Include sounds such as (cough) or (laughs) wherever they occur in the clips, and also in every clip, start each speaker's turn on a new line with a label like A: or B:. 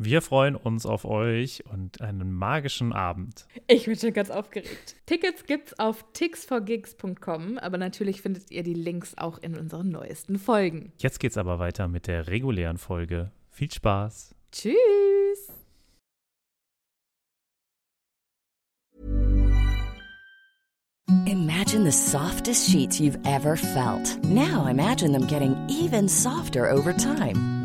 A: Wir freuen uns auf euch und einen magischen Abend.
B: Ich bin schon ganz aufgeregt. Tickets gibt's auf tixforgigs.com, aber natürlich findet ihr die Links auch in unseren neuesten Folgen.
A: Jetzt geht's aber weiter mit der regulären Folge. Viel Spaß.
B: Tschüss.
C: Imagine the softest sheets you've ever felt. Now imagine them getting even softer over time.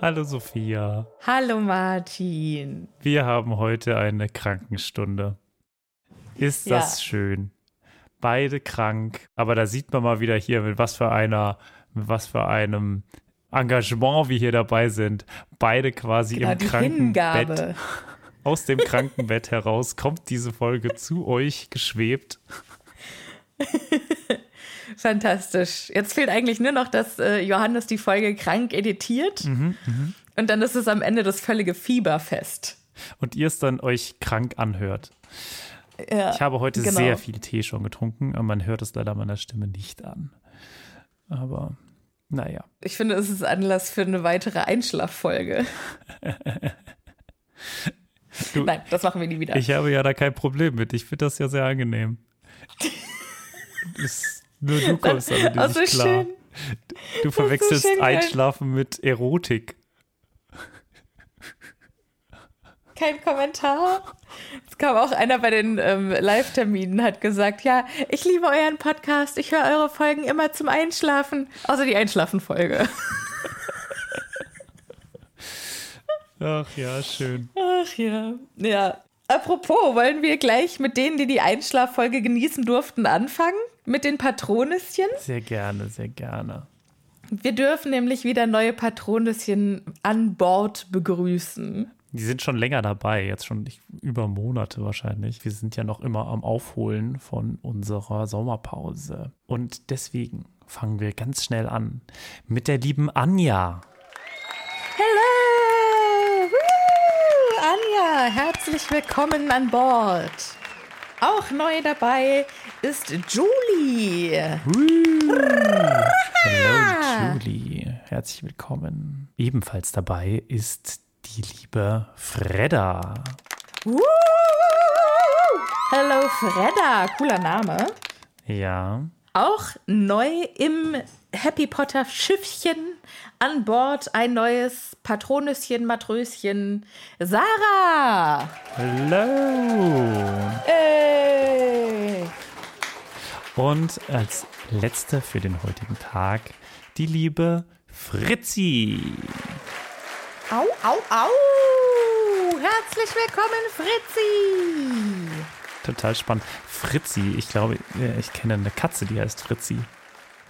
A: Hallo Sophia.
B: Hallo Martin.
A: Wir haben heute eine Krankenstunde. Ist das
B: Ja.
A: schön? Beide krank, aber da sieht man mal wieder hier, mit was für einer, mit was für einem Engagement wir hier dabei sind. Beide quasi
B: Genau,
A: im Krankenbett. (laughs) Aus dem Krankenbett heraus kommt diese Folge zu euch geschwebt. (laughs)
B: Fantastisch. Jetzt fehlt eigentlich nur noch, dass äh, Johannes die Folge krank editiert.
A: Mhm,
B: Und dann ist es am Ende das völlige Fieberfest.
A: Und ihr es dann euch krank anhört.
B: Ja,
A: Ich habe heute
B: genau.
A: sehr viel Tee schon getrunken, aber man hört es leider meiner Stimme nicht an. Aber naja.
B: Ich finde, es ist Anlass für eine weitere Einschlaffolge. (laughs)
A: Du-
B: Nein, das machen wir nie wieder.
A: Ich habe ja da kein Problem mit. Ich finde das ja sehr angenehm. (laughs) Ist, nur du (laughs) kommst damit
B: so
A: nicht klar.
B: schön.
A: Du verwechselst
B: geil.
A: Einschlafen mit Erotik.
B: Kein Kommentar. Es kam auch einer bei den ähm, Live-Terminen, hat gesagt, ja, ich liebe euren Podcast, ich höre eure Folgen immer zum Einschlafen, außer die Einschlafen-Folge.
A: Ach ja, schön.
B: Ach ja. Ja. Apropos, wollen wir gleich mit denen, die die Einschlaffolge genießen durften, anfangen? Mit den Patronüschen?
A: Sehr gerne, sehr gerne.
B: Wir dürfen nämlich wieder neue Patronüschen an Bord begrüßen.
A: Die sind schon länger dabei, jetzt schon über Monate wahrscheinlich. Wir sind ja noch immer am Aufholen von unserer Sommerpause. Und deswegen fangen wir ganz schnell an mit der lieben Anja.
B: Hello! Woo! Anja, herzlich willkommen an Bord. Auch neu dabei ist Julie.
A: Hallo Julie, herzlich willkommen. Ebenfalls dabei ist die liebe Fredda.
B: Woo! Hello Fredda, cooler Name.
A: Ja,
B: Auch neu im Happy Potter Schiffchen an Bord ein neues Patronüschen, Matröschen, Sarah.
A: hallo.
B: Ey.
A: Und als letzte für den heutigen Tag die liebe Fritzi.
B: Au, au, au! Herzlich willkommen, Fritzi!
A: Total spannend. Fritzi, ich glaube, äh, ich kenne eine Katze, die heißt Fritzi.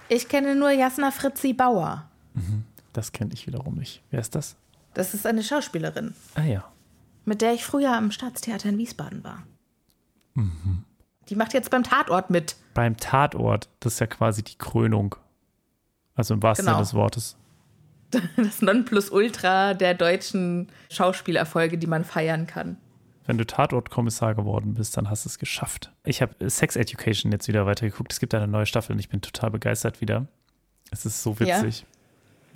B: Ich kenne nur Jasna Fritzi Bauer.
A: Das kenne ich wiederum nicht. Wer ist das?
B: Das ist eine Schauspielerin,
A: Ah ja.
B: mit der ich früher am Staatstheater in Wiesbaden war. Die macht jetzt beim Tatort mit.
A: Beim Tatort, das ist ja quasi die Krönung. Also im wahrsten
B: Genau.
A: Sinne des Wortes. (laughs)
B: Das Nonplusultra der deutschen Schauspielerfolge, die man feiern kann.
A: Wenn du Tatortkommissar geworden bist, dann hast du es geschafft. Ich habe Sex Education jetzt wieder weitergeguckt. Es gibt eine neue Staffel und ich bin total begeistert wieder. Es ist so witzig.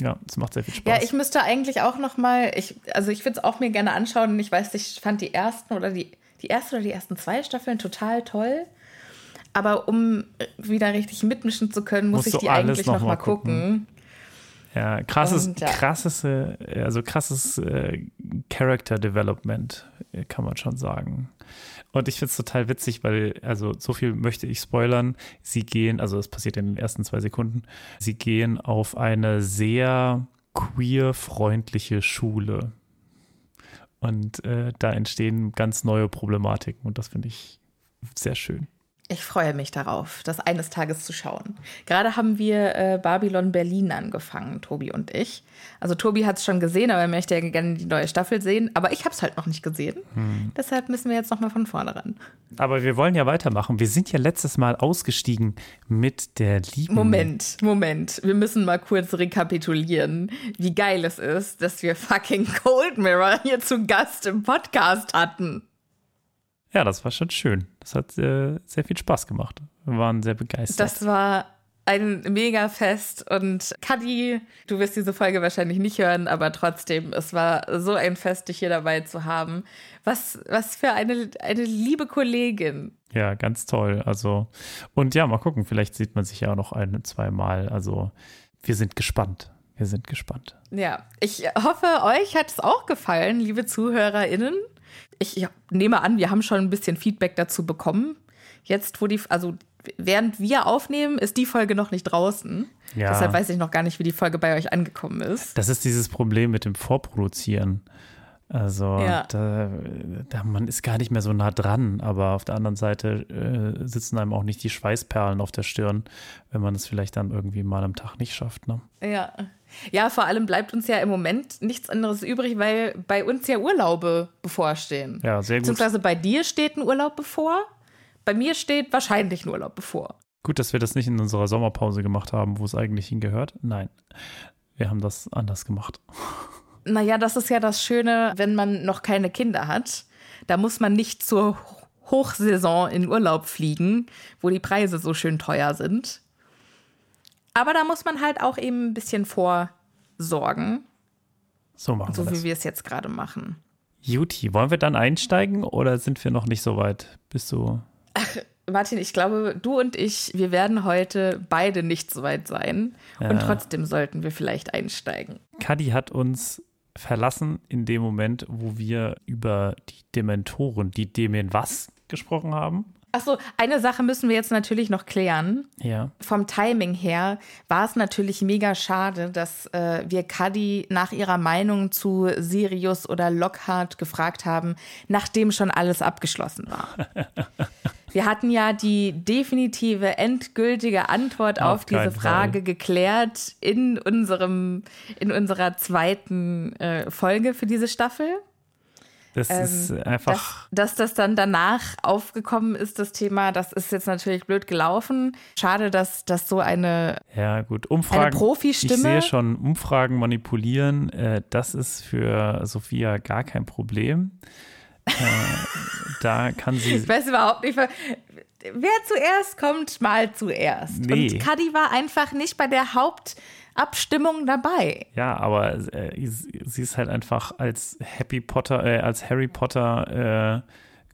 A: Ja, es macht sehr viel Spaß.
B: Ja, ich müsste eigentlich auch noch mal, ich, also ich würde es auch mir gerne anschauen. Ich weiß, ich fand die ersten oder die, die erste oder die ersten zwei Staffeln total toll. Aber um wieder richtig mitmischen zu können, muss
A: Musst
B: ich die eigentlich
A: noch
B: noch
A: mal
B: mal gucken.
A: Ja, krasses,
B: Und, ja.
A: krasses, äh, also krasses äh, Character Development, äh, kann man schon sagen. Und ich finde es total witzig, weil, also so viel möchte ich spoilern. Sie gehen, also es passiert in den ersten zwei Sekunden, sie gehen auf eine sehr queer-freundliche Schule. Und äh, da entstehen ganz neue Problematiken und das finde ich sehr schön.
B: Ich freue mich darauf, das eines Tages zu schauen. Gerade haben wir äh, Babylon Berlin angefangen, Tobi und ich. Also Tobi hat es schon gesehen, aber er möchte ja gerne die neue Staffel sehen. Aber ich habe es halt noch nicht gesehen.
A: Hm.
B: Deshalb müssen wir jetzt noch mal von vorne ran.
A: Aber wir wollen ja weitermachen. Wir sind ja letztes Mal ausgestiegen mit der lieben
B: Moment, Moment. Wir müssen mal kurz rekapitulieren, wie geil es ist, dass wir fucking Cold Mirror hier zu Gast im Podcast hatten.
A: Ja, das war schon schön. Das hat äh, sehr viel Spaß gemacht. Wir waren sehr begeistert.
B: Das war ein Mega-Fest und Kadi, du wirst diese Folge wahrscheinlich nicht hören, aber trotzdem, es war so ein Fest, dich hier dabei zu haben. Was, was für eine, eine liebe Kollegin.
A: ja, ganz toll. Also, und ja, mal gucken, vielleicht sieht man sich ja auch noch ein, zwei Mal. Also, wir sind gespannt. Wir sind gespannt.
B: Ja, ich hoffe, euch hat es auch gefallen, liebe ZuhörerInnen. Ich nehme an, wir haben schon ein bisschen Feedback dazu bekommen. Jetzt, wo die, also während wir aufnehmen, ist die Folge noch nicht draußen.
A: Ja.
B: Deshalb weiß ich noch gar nicht, wie die Folge bei euch angekommen ist.
A: Das ist dieses Problem mit dem Vorproduzieren. Also,
B: Ja.
A: da, da, man ist gar nicht mehr so nah dran, aber auf der anderen Seite äh, sitzen einem auch nicht die Schweißperlen auf der Stirn, wenn man es vielleicht dann irgendwie mal am Tag nicht schafft. Ne?
B: Ja. Ja, vor allem bleibt uns ja im Moment nichts anderes übrig, weil bei uns ja Urlaube bevorstehen.
A: Ja, sehr gut.
B: Beziehungsweise bei dir steht ein Urlaub bevor. Bei mir steht wahrscheinlich ein Urlaub bevor.
A: Gut, dass wir das nicht in unserer Sommerpause gemacht haben, wo es eigentlich hingehört. Nein, wir haben das anders gemacht. (laughs)
B: Naja, das ist ja das Schöne, wenn man noch keine Kinder hat. Da muss man nicht zur Hochsaison in Urlaub fliegen, wo die Preise so schön teuer sind. Aber da muss man halt auch eben ein bisschen vorsorgen,
A: So machen
B: so
A: wir
B: wie
A: das.
B: wir es jetzt gerade machen.
A: Juti, wollen wir dann einsteigen oder sind wir noch nicht so weit? Bist du.
B: Martin, ich glaube, du und ich, wir werden heute beide nicht so weit sein. Und
A: Ja.
B: trotzdem sollten wir vielleicht einsteigen.
A: Kadi hat uns verlassen in dem Moment, wo wir über die Dementoren, die Demen was gesprochen haben.
B: Achso, eine Sache müssen wir jetzt natürlich noch klären.
A: Ja.
B: Vom Timing her war es natürlich mega schade, dass äh, wir Cuddy nach ihrer Meinung zu Sirius oder Lockhart gefragt haben, nachdem schon alles abgeschlossen war. (laughs) Wir hatten ja die definitive, endgültige Antwort auf,
A: Auf
B: diese Frage
A: Fall.
B: geklärt in unserem, in unserer zweiten äh, Folge für diese Staffel.
A: Das ist
B: Ähm,
A: einfach.
B: Dass, dass das dann danach aufgekommen ist, das Thema, das ist jetzt natürlich blöd gelaufen. Schade, dass, dass so eine.
A: Ja, gut. Umfragen.
B: Profi-Stimme?
A: Ich sehe schon, Umfragen manipulieren. Äh, das ist für Sophia gar kein Problem. äh, (laughs) da kann sie.
B: Ich weiß überhaupt nicht, wer zuerst kommt, mal zuerst.
A: Nee.
B: Und Cuddy war einfach nicht bei der Hauptabstimmung dabei.
A: Ja, aber äh, sie ist halt einfach als Happy Potter, äh, als Harry Potter äh,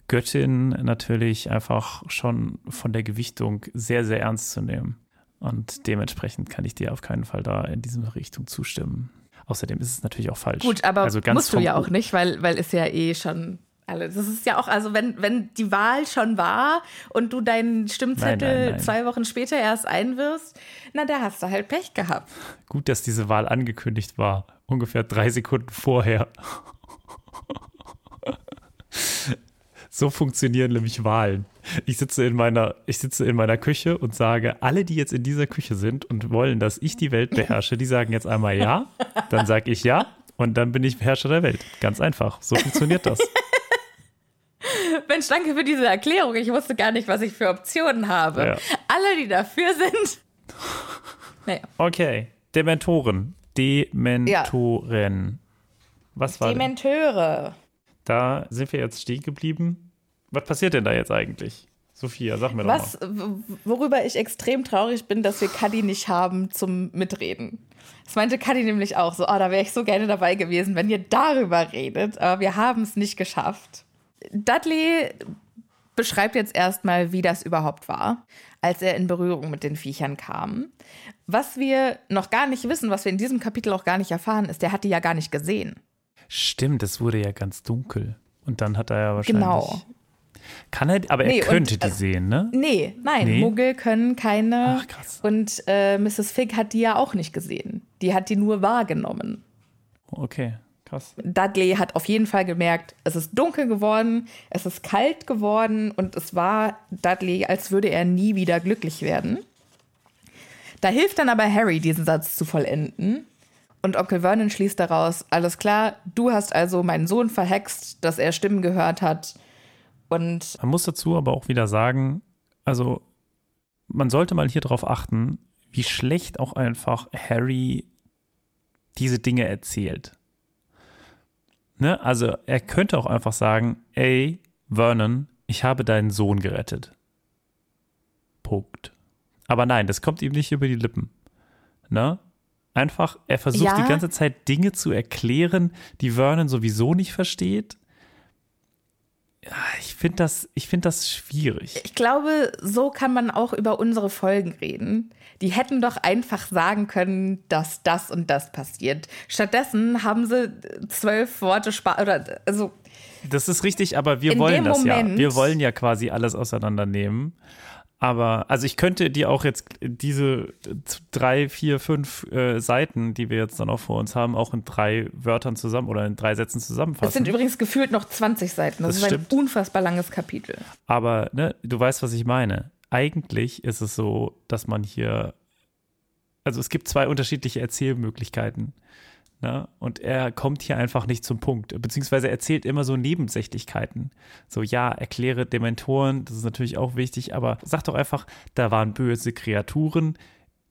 A: Göttin natürlich einfach schon von der Gewichtung sehr, sehr ernst zu nehmen. Und dementsprechend kann ich dir auf keinen Fall da in diese Richtung zustimmen. Außerdem ist es natürlich auch falsch.
B: Gut, aber
A: also ganz
B: musst du ja auch nicht, weil, weil ist ja eh schon alles. Das ist ja auch, also wenn, wenn die Wahl schon war und du deinen Stimmzettel
A: Nein, nein, nein.
B: zwei Wochen später erst einwirfst, na, da hast du halt Pech gehabt.
A: Gut, dass diese Wahl angekündigt war. Ungefähr drei Sekunden vorher. So funktionieren nämlich Wahlen. Ich sitze in meiner, ich sitze in meiner Küche und sage, alle, die jetzt in dieser Küche sind und wollen, dass ich die Welt beherrsche, die sagen jetzt einmal ja, dann sage ich ja und dann bin ich Herrscher der Welt. Ganz einfach. So funktioniert das. (laughs)
B: Mensch, danke für diese Erklärung. Ich wusste gar nicht, was ich für Optionen habe.
A: Ja.
B: Alle, die dafür sind. Naja.
A: Okay. Dementoren. Dementoren. Was war denn?
B: Dementeure.
A: da sind wir jetzt stehen geblieben. Was passiert denn da jetzt eigentlich? Sophia, sag mir
B: Was,
A: doch mal.
B: w- worüber ich extrem traurig bin, dass wir Cuddy nicht haben zum Mitreden. Das meinte Cuddy nämlich auch so, oh, da wäre ich so gerne dabei gewesen, wenn ihr darüber redet, aber wir haben es nicht geschafft. Dudley beschreibt jetzt erstmal, wie das überhaupt war, als er in Berührung mit den Viechern kam. Was wir noch gar nicht wissen, was wir in diesem Kapitel auch gar nicht erfahren, ist, der hat die ja gar nicht gesehen.
A: Stimmt, es wurde ja ganz dunkel. Und dann hat er ja wahrscheinlich.
B: Genau.
A: Kann er, aber
B: Nee,
A: er
B: und,
A: könnte die
B: äh,
A: sehen, ne?
B: Nee, nein,
A: Nee?
B: Muggel können keine.
A: Ach, krass.
B: Und äh, Mrs. Fig hat die ja auch nicht gesehen. Die hat die nur wahrgenommen.
A: Okay, krass.
B: Dudley hat auf jeden Fall gemerkt, es ist dunkel geworden, es ist kalt geworden und es war Dudley, als würde er nie wieder glücklich werden. Da hilft dann aber Harry, diesen Satz zu vollenden. Und Onkel Vernon schließt daraus, alles klar, du hast also meinen Sohn verhext, dass er Stimmen gehört hat. Und
A: Man muss dazu aber auch wieder sagen, also man sollte mal hier drauf achten, wie schlecht auch einfach Harry diese Dinge erzählt. Ne? Also er könnte auch einfach sagen, ey, Vernon, ich habe deinen Sohn gerettet. Punkt. Aber nein, das kommt ihm nicht über die Lippen. Ne? Einfach, er versucht
B: Ja.
A: die ganze Zeit Dinge zu erklären, die Vernon sowieso nicht versteht. Ja, Ich finde das, ich find das schwierig.
B: Ich glaube, so kann man auch über unsere Folgen reden. Die hätten doch einfach sagen können, dass das und das passiert. Stattdessen haben sie zwölf Worte sparen. Oder also
A: Das ist richtig, aber wir wollen das ja.
B: Moment-
A: Wir wollen ja quasi alles auseinandernehmen. Aber, also ich könnte dir auch jetzt diese drei, vier, fünf äh, Seiten, die wir jetzt dann auch vor uns haben, auch in drei Wörtern zusammen oder in drei Sätzen
B: es
A: zusammenfassen.
B: sind übrigens gefühlt noch 20 Seiten. Das,
A: Das
B: ist ein
A: stimmt.
B: unfassbar langes Kapitel.
A: Aber ne, du weißt, was ich meine. Eigentlich ist es so, dass man hier, also es gibt zwei unterschiedliche Erzählmöglichkeiten. Ne? Und er kommt hier einfach nicht zum Punkt. Beziehungsweise er erzählt immer so Nebensächlichkeiten. So, ja, erkläre Dementoren, das ist natürlich auch wichtig, aber sag doch einfach, da waren böse Kreaturen.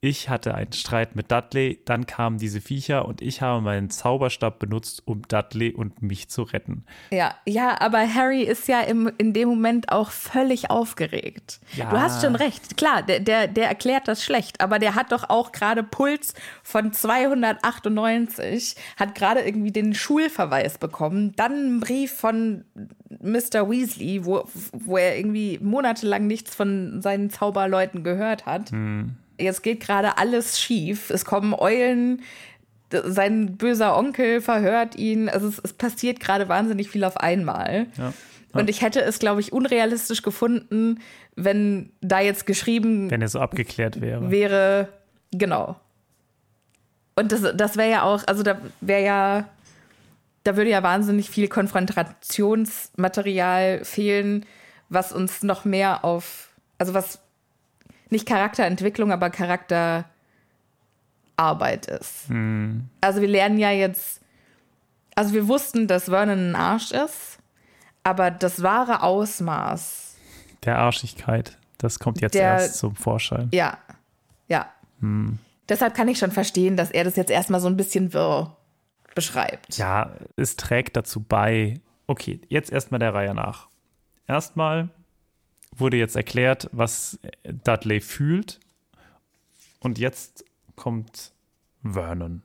A: Ich hatte einen Streit mit Dudley, dann kamen diese Viecher und ich habe meinen Zauberstab benutzt, um Dudley und mich zu retten.
B: Ja, ja, aber Harry ist ja im, in dem Moment auch völlig aufgeregt.
A: Ja.
B: Du hast schon recht. Klar, der, der, der erklärt das schlecht, aber der hat doch auch gerade Puls von 298, hat gerade irgendwie den Schulverweis bekommen, dann einen Brief von Mr. Weasley, wo, wo er irgendwie monatelang nichts von seinen Zauberleuten gehört hat. Jetzt geht gerade alles schief. Es kommen Eulen, sein böser Onkel verhört ihn. Also es, es passiert gerade wahnsinnig viel auf einmal.
A: Ja.
B: Und ich hätte es, glaube ich, unrealistisch gefunden, wenn da jetzt geschrieben
A: Wenn er so abgeklärt wäre.
B: wäre, genau. Und das, das wäre ja auch, also da wäre ja, da würde ja wahnsinnig viel Konfrontationsmaterial fehlen, was uns noch mehr auf, also was nicht Charakterentwicklung, aber Charakterarbeit ist. Also wir lernen ja jetzt, also wir wussten, dass Vernon ein Arsch ist, aber das wahre Ausmaß
A: Der Arschigkeit, das kommt jetzt
B: Der-
A: erst zum Vorschein.
B: Ja, ja. Deshalb kann ich schon verstehen, dass er das jetzt erstmal so ein bisschen wirr beschreibt.
A: Ja, es trägt dazu bei. Okay, jetzt erstmal der Reihe nach. Erstmal wurde jetzt erklärt, was Dudley fühlt. Und jetzt kommt Vernon.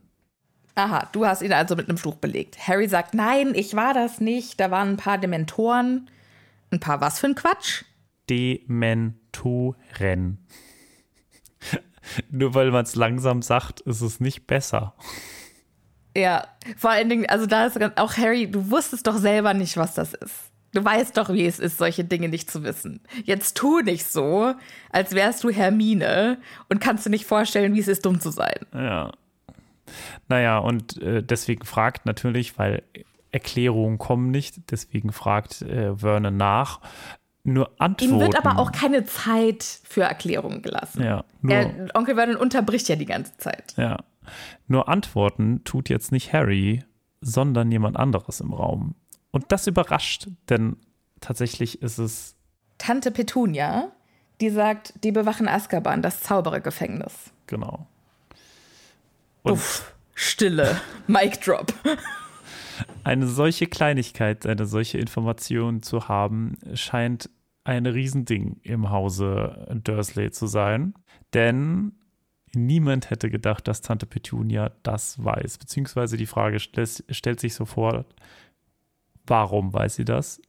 B: Aha, du hast ihn also mit einem Fluch belegt. Harry sagt, nein, ich war das nicht. Da waren ein paar Dementoren. Ein paar was für ein Quatsch?
A: Dementoren. (laughs) Nur weil man es langsam sagt, ist es nicht besser.
B: Ja, vor allen Dingen, also da ist auch Harry, du wusstest doch selber nicht, was das ist. Du weißt doch, wie es ist, solche Dinge nicht zu wissen. Jetzt tu nicht so, als wärst du Hermine und kannst dir nicht vorstellen, wie es ist, dumm zu sein.
A: Ja. Naja, und äh, deswegen fragt natürlich, weil Erklärungen kommen nicht, deswegen fragt äh, Vernon nach. Nur Antworten.
B: Ihm wird aber auch keine Zeit für Erklärungen gelassen.
A: Ja,
B: Er, Onkel Vernon unterbricht ja die ganze Zeit.
A: ja. Nur Antworten tut jetzt nicht Harry, sondern jemand anderes im Raum. Und das überrascht, denn tatsächlich ist es.
B: Tante Petunia, die sagt, die bewachen Azkaban, das Zauberergefängnis.
A: Genau. Und
B: Uff, Stille. (laughs) Mic drop.
A: eine solche Kleinigkeit, eine solche Information zu haben, scheint ein Riesending im Hause Dursley zu sein. Denn niemand hätte gedacht, dass Tante Petunia das weiß. Beziehungsweise die Frage stellt sich sofort, warum weiß sie das?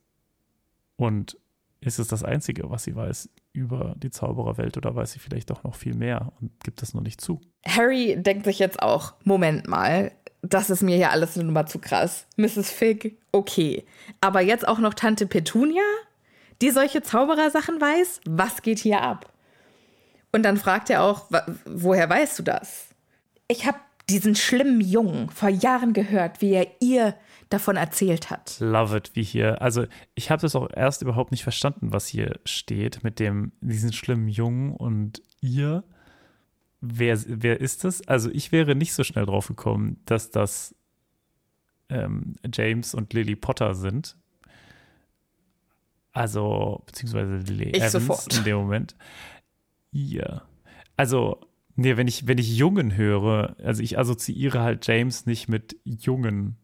A: Und ist es das Einzige, was sie weiß über die Zaubererwelt oder weiß sie vielleicht doch noch viel mehr und gibt es noch nicht zu?
B: Harry denkt sich jetzt auch, Moment mal, das ist mir ja alles eine Nummer zu krass. Mrs. Fig, okay. Aber jetzt auch noch Tante Petunia, die solche Zauberersachen weiß? Was geht hier ab? Und dann fragt er auch, woher weißt du das? Ich habe diesen schlimmen Jungen vor Jahren gehört, wie er ihr davon erzählt hat.
A: Love it, wie hier. Also ich habe das auch erst überhaupt nicht verstanden, was hier steht mit dem diesen schlimmen Jungen und ihr. Wer, wer ist das? Also ich wäre nicht so schnell drauf gekommen, dass das ähm, James und Lily Potter sind. Also, beziehungsweise Lily
B: ich
A: Evans
B: sofort.
A: in dem Moment. Ihr. Also, nee, wenn ich, wenn ich Jungen höre, also ich assoziiere halt James nicht mit Jungen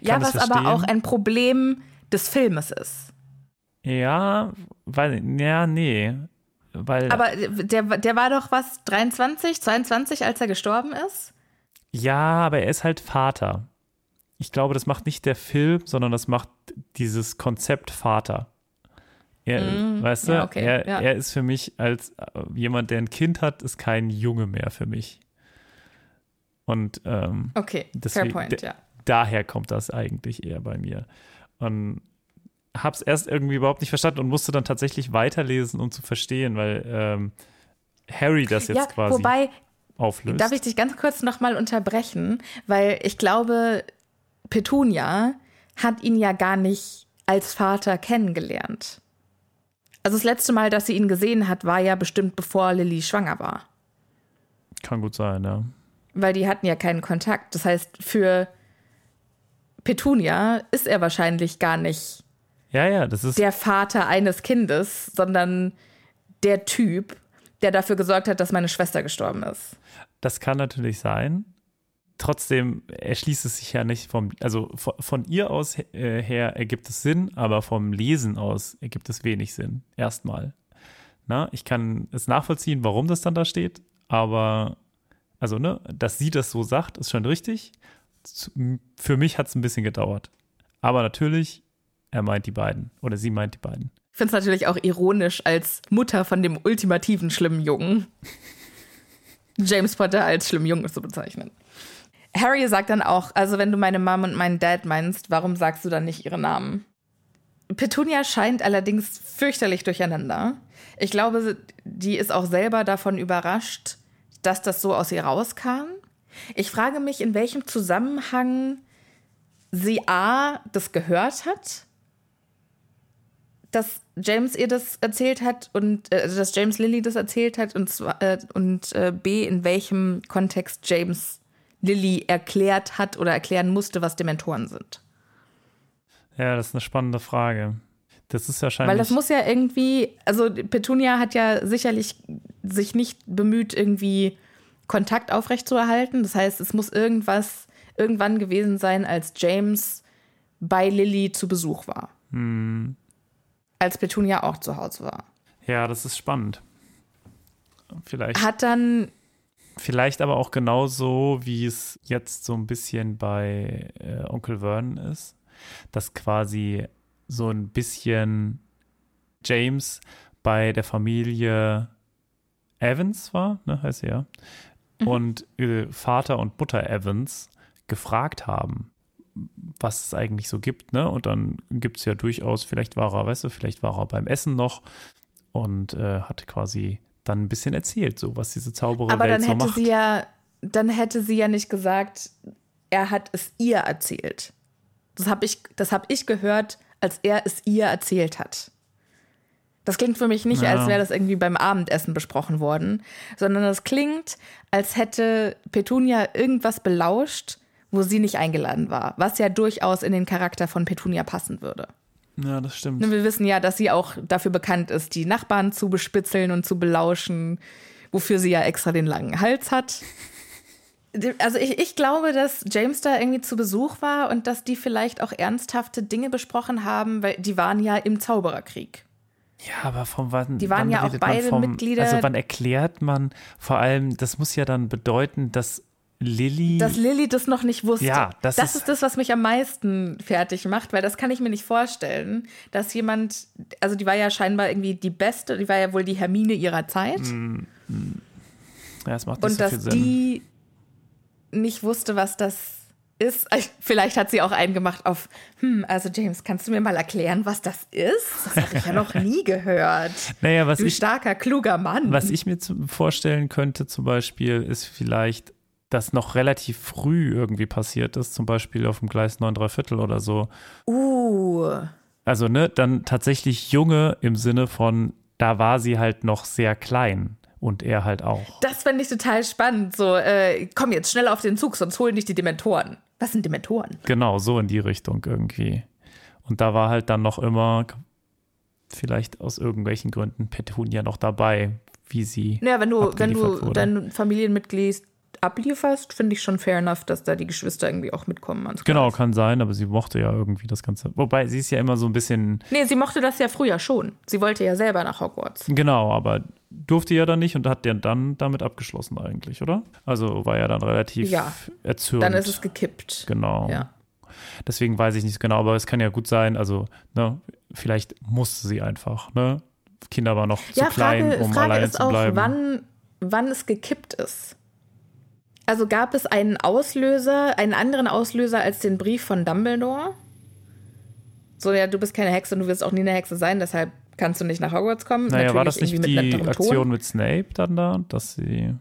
B: ja, was aber auch ein Problem des Filmes ist.
A: Ja, weil, ja, nee. Weil,
B: aber der, der war doch was, 23, 22, als er gestorben ist?
A: Ja, aber er ist halt Vater. Ich glaube, das macht nicht der Film, sondern das macht dieses Konzept Vater. Er, mm, weißt du, ja, okay, er, ja. er ist für mich als äh, jemand, der ein Kind hat, ist kein Junge mehr für mich. Und ähm,
B: okay, deswegen, fair point, ja
A: daher kommt das eigentlich eher bei mir. Und hab's erst irgendwie überhaupt nicht verstanden und musste dann tatsächlich weiterlesen, um zu verstehen, weil ähm, Harry das jetzt ja, quasi
B: wobei,
A: auflöst.
B: Darf ich dich ganz kurz nochmal unterbrechen, weil ich glaube, Petunia hat ihn ja gar nicht als Vater kennengelernt. Also das letzte Mal, dass sie ihn gesehen hat, war ja bestimmt bevor Lilly schwanger war.
A: Kann gut sein, ja.
B: Weil die hatten ja keinen Kontakt. Das heißt, für Petunia ist er wahrscheinlich gar nicht
A: ja, ja, das ist
B: der Vater eines Kindes, sondern der Typ, der dafür gesorgt hat, dass meine Schwester gestorben ist.
A: Das kann natürlich sein. Trotzdem erschließt es sich ja nicht vom, also von, von ihr aus äh, her ergibt es Sinn, aber vom Lesen aus ergibt es wenig Sinn. Erstmal. Na, ich kann es nachvollziehen, warum das dann da steht, aber also, ne, dass sie das so sagt, ist schon richtig für mich hat es ein bisschen gedauert. Aber natürlich, er meint die beiden oder sie meint die beiden.
B: Ich finde es natürlich auch ironisch, als Mutter von dem ultimativen schlimmen Jungen James Potter als schlimmen Jungen zu bezeichnen. Harry sagt dann auch, also wenn du meine Mom und meinen Dad meinst, warum sagst du dann nicht ihre Namen? Petunia scheint allerdings fürchterlich durcheinander. Ich glaube, die ist auch selber davon überrascht, dass das so aus ihr rauskam. Ich frage mich, in welchem Zusammenhang sie A, das gehört hat, dass James ihr das erzählt hat und äh, dass James Lilly das erzählt hat und, äh, und äh, B, in welchem Kontext James Lilly erklärt hat oder erklären musste, was Dementoren sind.
A: Ja, das ist eine spannende Frage. Das ist wahrscheinlich.
B: Weil das muss ja irgendwie, also Petunia hat ja sicherlich sich nicht bemüht, irgendwie Kontakt aufrechtzuerhalten. Das heißt, es muss irgendwas irgendwann gewesen sein, als James bei Lilly zu Besuch war.
A: Hm.
B: Als Petunia auch zu Hause war.
A: Ja, das ist spannend. Vielleicht.
B: Hat dann.
A: Vielleicht aber auch genauso, wie es jetzt so ein bisschen bei äh, Onkel Vernon ist, dass quasi so ein bisschen James bei der Familie Evans war, ne, heißt er ja, mhm. und äh, Vater und Mutter Evans gefragt haben, was es eigentlich so gibt, ne? Und dann gibt es ja durchaus, vielleicht war er, weißt du, vielleicht war er beim Essen noch und äh, hat quasi dann ein bisschen erzählt, so was diese Zaubererwelt
B: Aber dann
A: so
B: hätte
A: macht.
B: sie ja, dann hätte sie ja nicht gesagt, er hat es ihr erzählt. Das habe ich, das habe ich gehört, als er es ihr erzählt hat. Das klingt für mich nicht, ja. als wäre das irgendwie beim Abendessen besprochen worden, sondern das klingt, als hätte Petunia irgendwas belauscht, wo sie nicht eingeladen war, was ja durchaus in den Charakter von Petunia passen würde.
A: Ja, das stimmt.
B: Wir wissen ja, dass sie auch dafür bekannt ist, die Nachbarn zu bespitzeln und zu belauschen, wofür sie ja extra den langen Hals hat. also ich, ich glaube, dass James da irgendwie zu Besuch war und dass die vielleicht auch ernsthafte Dinge besprochen haben, weil die waren ja im Zaubererkrieg.
A: Ja, aber von wann?
B: Die waren
A: wann
B: ja auch beide
A: vom,
B: Mitglieder-
A: Also wann erklärt man vor allem, das muss ja dann bedeuten, dass Lilly.
B: Dass Lilly das noch nicht wusste.
A: Ja, das
B: das
A: ist-
B: ist das, was mich am meisten fertig macht, weil das kann ich mir nicht vorstellen, dass jemand, also die war ja scheinbar irgendwie die beste, die war ja wohl die Hermine ihrer Zeit
A: ja, das macht nicht
B: und
A: so
B: dass die nicht wusste, was das ist. (laughs) Vielleicht hat sie auch einen gemacht auf, hm, also James, kannst du mir mal erklären, was das ist? Das habe ich ja noch nie gehört. (laughs)
A: naja, was
B: Du
A: ich,
B: starker, kluger Mann.
A: was ich mir vorstellen könnte, zum Beispiel, ist vielleicht, dass noch relativ früh irgendwie passiert ist, zum Beispiel auf dem Gleis 9 3 Viertel oder so.
B: uh,
A: Also, ne, dann tatsächlich junge im Sinne von, da war sie halt noch sehr klein und er halt auch.
B: das fände ich total spannend. So, äh, komm jetzt schnell auf den Zug, sonst holen dich die Dementoren. Was sind Dementoren?
A: Genau, so in die Richtung irgendwie. Und da war halt dann noch immer, vielleicht aus irgendwelchen Gründen, Petunia noch dabei, wie sie.
B: Naja, wenn du, wenn du dein Familienmitglied ablieferst, finde ich schon fair enough, dass da die Geschwister irgendwie auch mitkommen.
A: Genau, kann sein, aber sie mochte ja irgendwie das Ganze. Wobei, sie ist ja immer so ein bisschen,
B: Nee, sie mochte das ja früher schon. Sie wollte ja selber nach Hogwarts.
A: genau, aber durfte ja dann nicht und hat ja dann damit abgeschlossen eigentlich, oder? Also war ja dann relativ
B: Ja.
A: erzürnt.
B: Dann ist es gekippt.
A: Genau.
B: Ja.
A: Deswegen weiß ich nicht genau, aber es kann ja gut sein, also, ne, vielleicht musste sie einfach, ne? Kinder waren noch zu
B: ja,
A: klein,
B: Frage,
A: um
B: Frage
A: alleine
B: ist
A: zu
B: auch,
A: bleiben.
B: wann, wann es gekippt ist. Also gab es einen Auslöser, einen anderen Auslöser als den Brief von Dumbledore? So, ja, du bist keine Hexe und du wirst auch nie eine Hexe sein, deshalb kannst du nicht nach Hogwarts kommen.
A: Naja, war das
B: Natürlich
A: nicht die
B: mit
A: Aktion
B: Ton.
A: mit Snape dann da, dass sie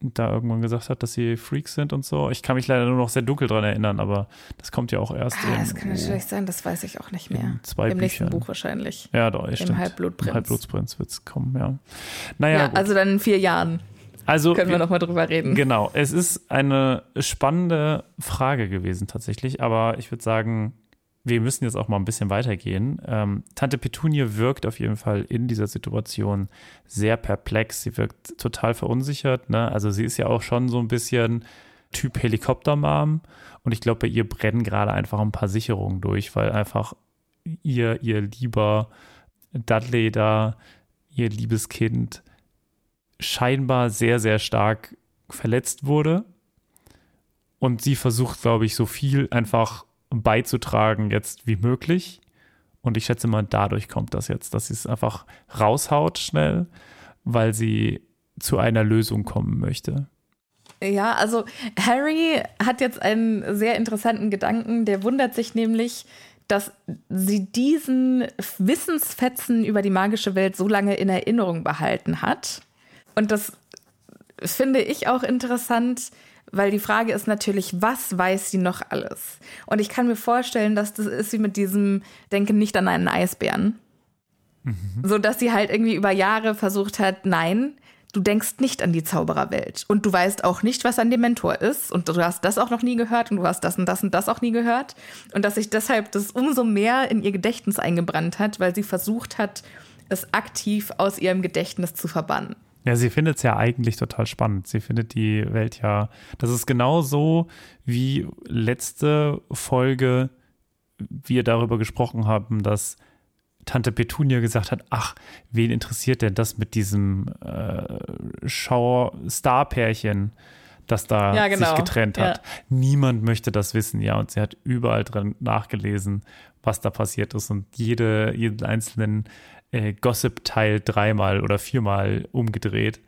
A: da irgendwann gesagt hat, dass sie Freaks sind und so? Ich kann mich leider nur noch sehr dunkel dran erinnern, aber das kommt ja auch erst
B: Ah,
A: in,
B: das kann natürlich sein, das weiß ich auch nicht mehr.
A: zwei
B: Im nächsten
A: Büchern.
B: Buch wahrscheinlich.
A: Ja, doch, ja, stimmt.
B: Halbblutprinz.
A: Im Halbblutprinz wird es kommen, ja. Naja,
B: Ja, also dann in vier Jahren
A: also
B: können wir nochmal drüber reden.
A: Genau, es ist eine spannende Frage gewesen tatsächlich, aber ich würde sagen, wir müssen jetzt auch mal ein bisschen weitergehen. Ähm, Tante Petunie wirkt auf jeden Fall in dieser Situation sehr perplex. Sie wirkt total verunsichert. Ne? Also sie ist ja auch schon so ein bisschen Typ Helikoptermam und ich glaube, bei ihr brennen gerade einfach ein paar Sicherungen durch, weil einfach ihr, ihr lieber Dudley da, ihr liebes Kind, scheinbar sehr, sehr stark verletzt wurde. Und sie versucht, glaube ich, so viel einfach beizutragen jetzt wie möglich. Und ich schätze mal, dadurch kommt das jetzt, dass sie es einfach raushaut schnell, weil sie zu einer Lösung kommen möchte.
B: Ja, also Harry hat jetzt einen sehr interessanten Gedanken. Der wundert sich nämlich, dass sie diesen Wissensfetzen über die magische Welt so lange in Erinnerung behalten hat. Und das finde ich auch interessant, weil die Frage ist natürlich, was weiß sie noch alles? Und ich kann mir vorstellen, dass das ist wie mit diesem Denken nicht an einen Eisbären. So dass sie halt irgendwie über Jahre versucht hat, nein, du denkst nicht an die Zaubererwelt. Und du weißt auch nicht, was ein Dementor ist. Und du hast das auch noch nie gehört und du hast das und das und das auch nie gehört. Und dass sich deshalb das umso mehr in ihr Gedächtnis eingebrannt hat, weil sie versucht hat, es aktiv aus ihrem Gedächtnis zu verbannen.
A: Ja, sie findet es ja eigentlich total spannend. Sie findet die Welt ja, das ist genau so, wie letzte Folge wir darüber gesprochen haben, dass Tante Petunia gesagt hat, ach, wen interessiert denn das mit diesem äh, Schau-Star-Pärchen, das da
B: Ja, genau.
A: sich getrennt hat. Niemand möchte das wissen, ja. Und sie hat überall drin nachgelesen, was da passiert ist und jede, jeden einzelnen äh, Gossip-Teil dreimal oder viermal umgedreht.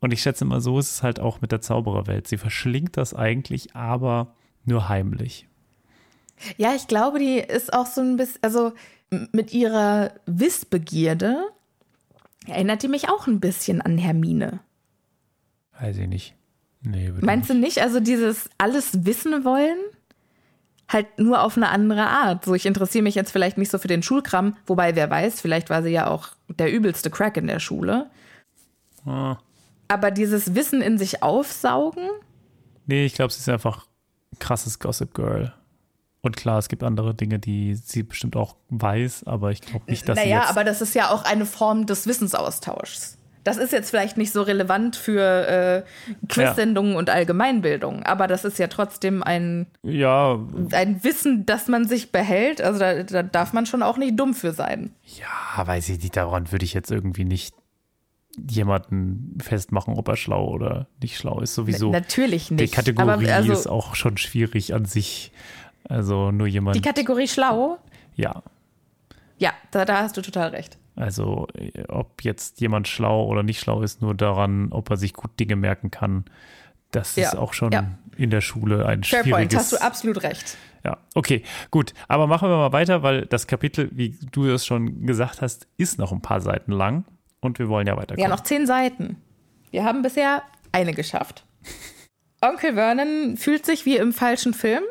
A: Und ich schätze mal, so ist es halt auch mit der Zaubererwelt. Sie verschlingt das eigentlich, aber nur heimlich.
B: Ja, ich glaube, die ist auch so ein bisschen, also mit ihrer Wissbegierde erinnert die mich auch ein bisschen an Hermine.
A: Weiß ich nicht. Nee,
B: Meinst du nicht? Also dieses alles wissen wollen, halt nur auf eine andere Art. So, ich interessiere mich jetzt vielleicht nicht so für den Schulkram, wobei wer weiß, vielleicht war sie ja auch der übelste Crack in der Schule.
A: Ah.
B: Aber dieses Wissen in sich aufsaugen,
A: Nee, ich glaube, sie ist einfach ein krasses Gossip Girl. Und klar, es gibt andere Dinge, die sie bestimmt auch weiß, aber ich glaube nicht, dass sie
B: naja, aber das ist ja auch eine Form des Wissensaustauschs. Das ist jetzt vielleicht nicht so relevant für äh, Quiz-Sendungen ja. und Allgemeinbildung, aber das ist ja trotzdem ein,
A: ja.
B: ein Wissen, das man sich behält. Also da, da darf man schon auch nicht dumm für sein.
A: Ja, weiß ich nicht, daran würde ich jetzt irgendwie nicht jemanden festmachen, ob er schlau oder nicht schlau ist. Sowieso.
B: Natürlich nicht.
A: Die Kategorie also, ist auch schon schwierig an sich. Also nur jemand.
B: Die Kategorie schlau?
A: Ja.
B: Ja, da, da hast du total recht.
A: Also, ob jetzt jemand schlau oder nicht schlau ist, nur daran, ob er sich gut Dinge merken kann, das ja. ist auch schon ja. in der Schule ein Fair schwieriges... Point,
B: hast du absolut recht.
A: Ja, okay, gut. Aber machen wir mal weiter, weil das Kapitel, wie du es schon gesagt hast, ist noch ein paar Seiten lang und wir wollen ja weiterkommen.
B: Ja, noch zehn Seiten. Wir haben bisher eine geschafft. (laughs) Onkel Vernon fühlt sich wie im falschen Film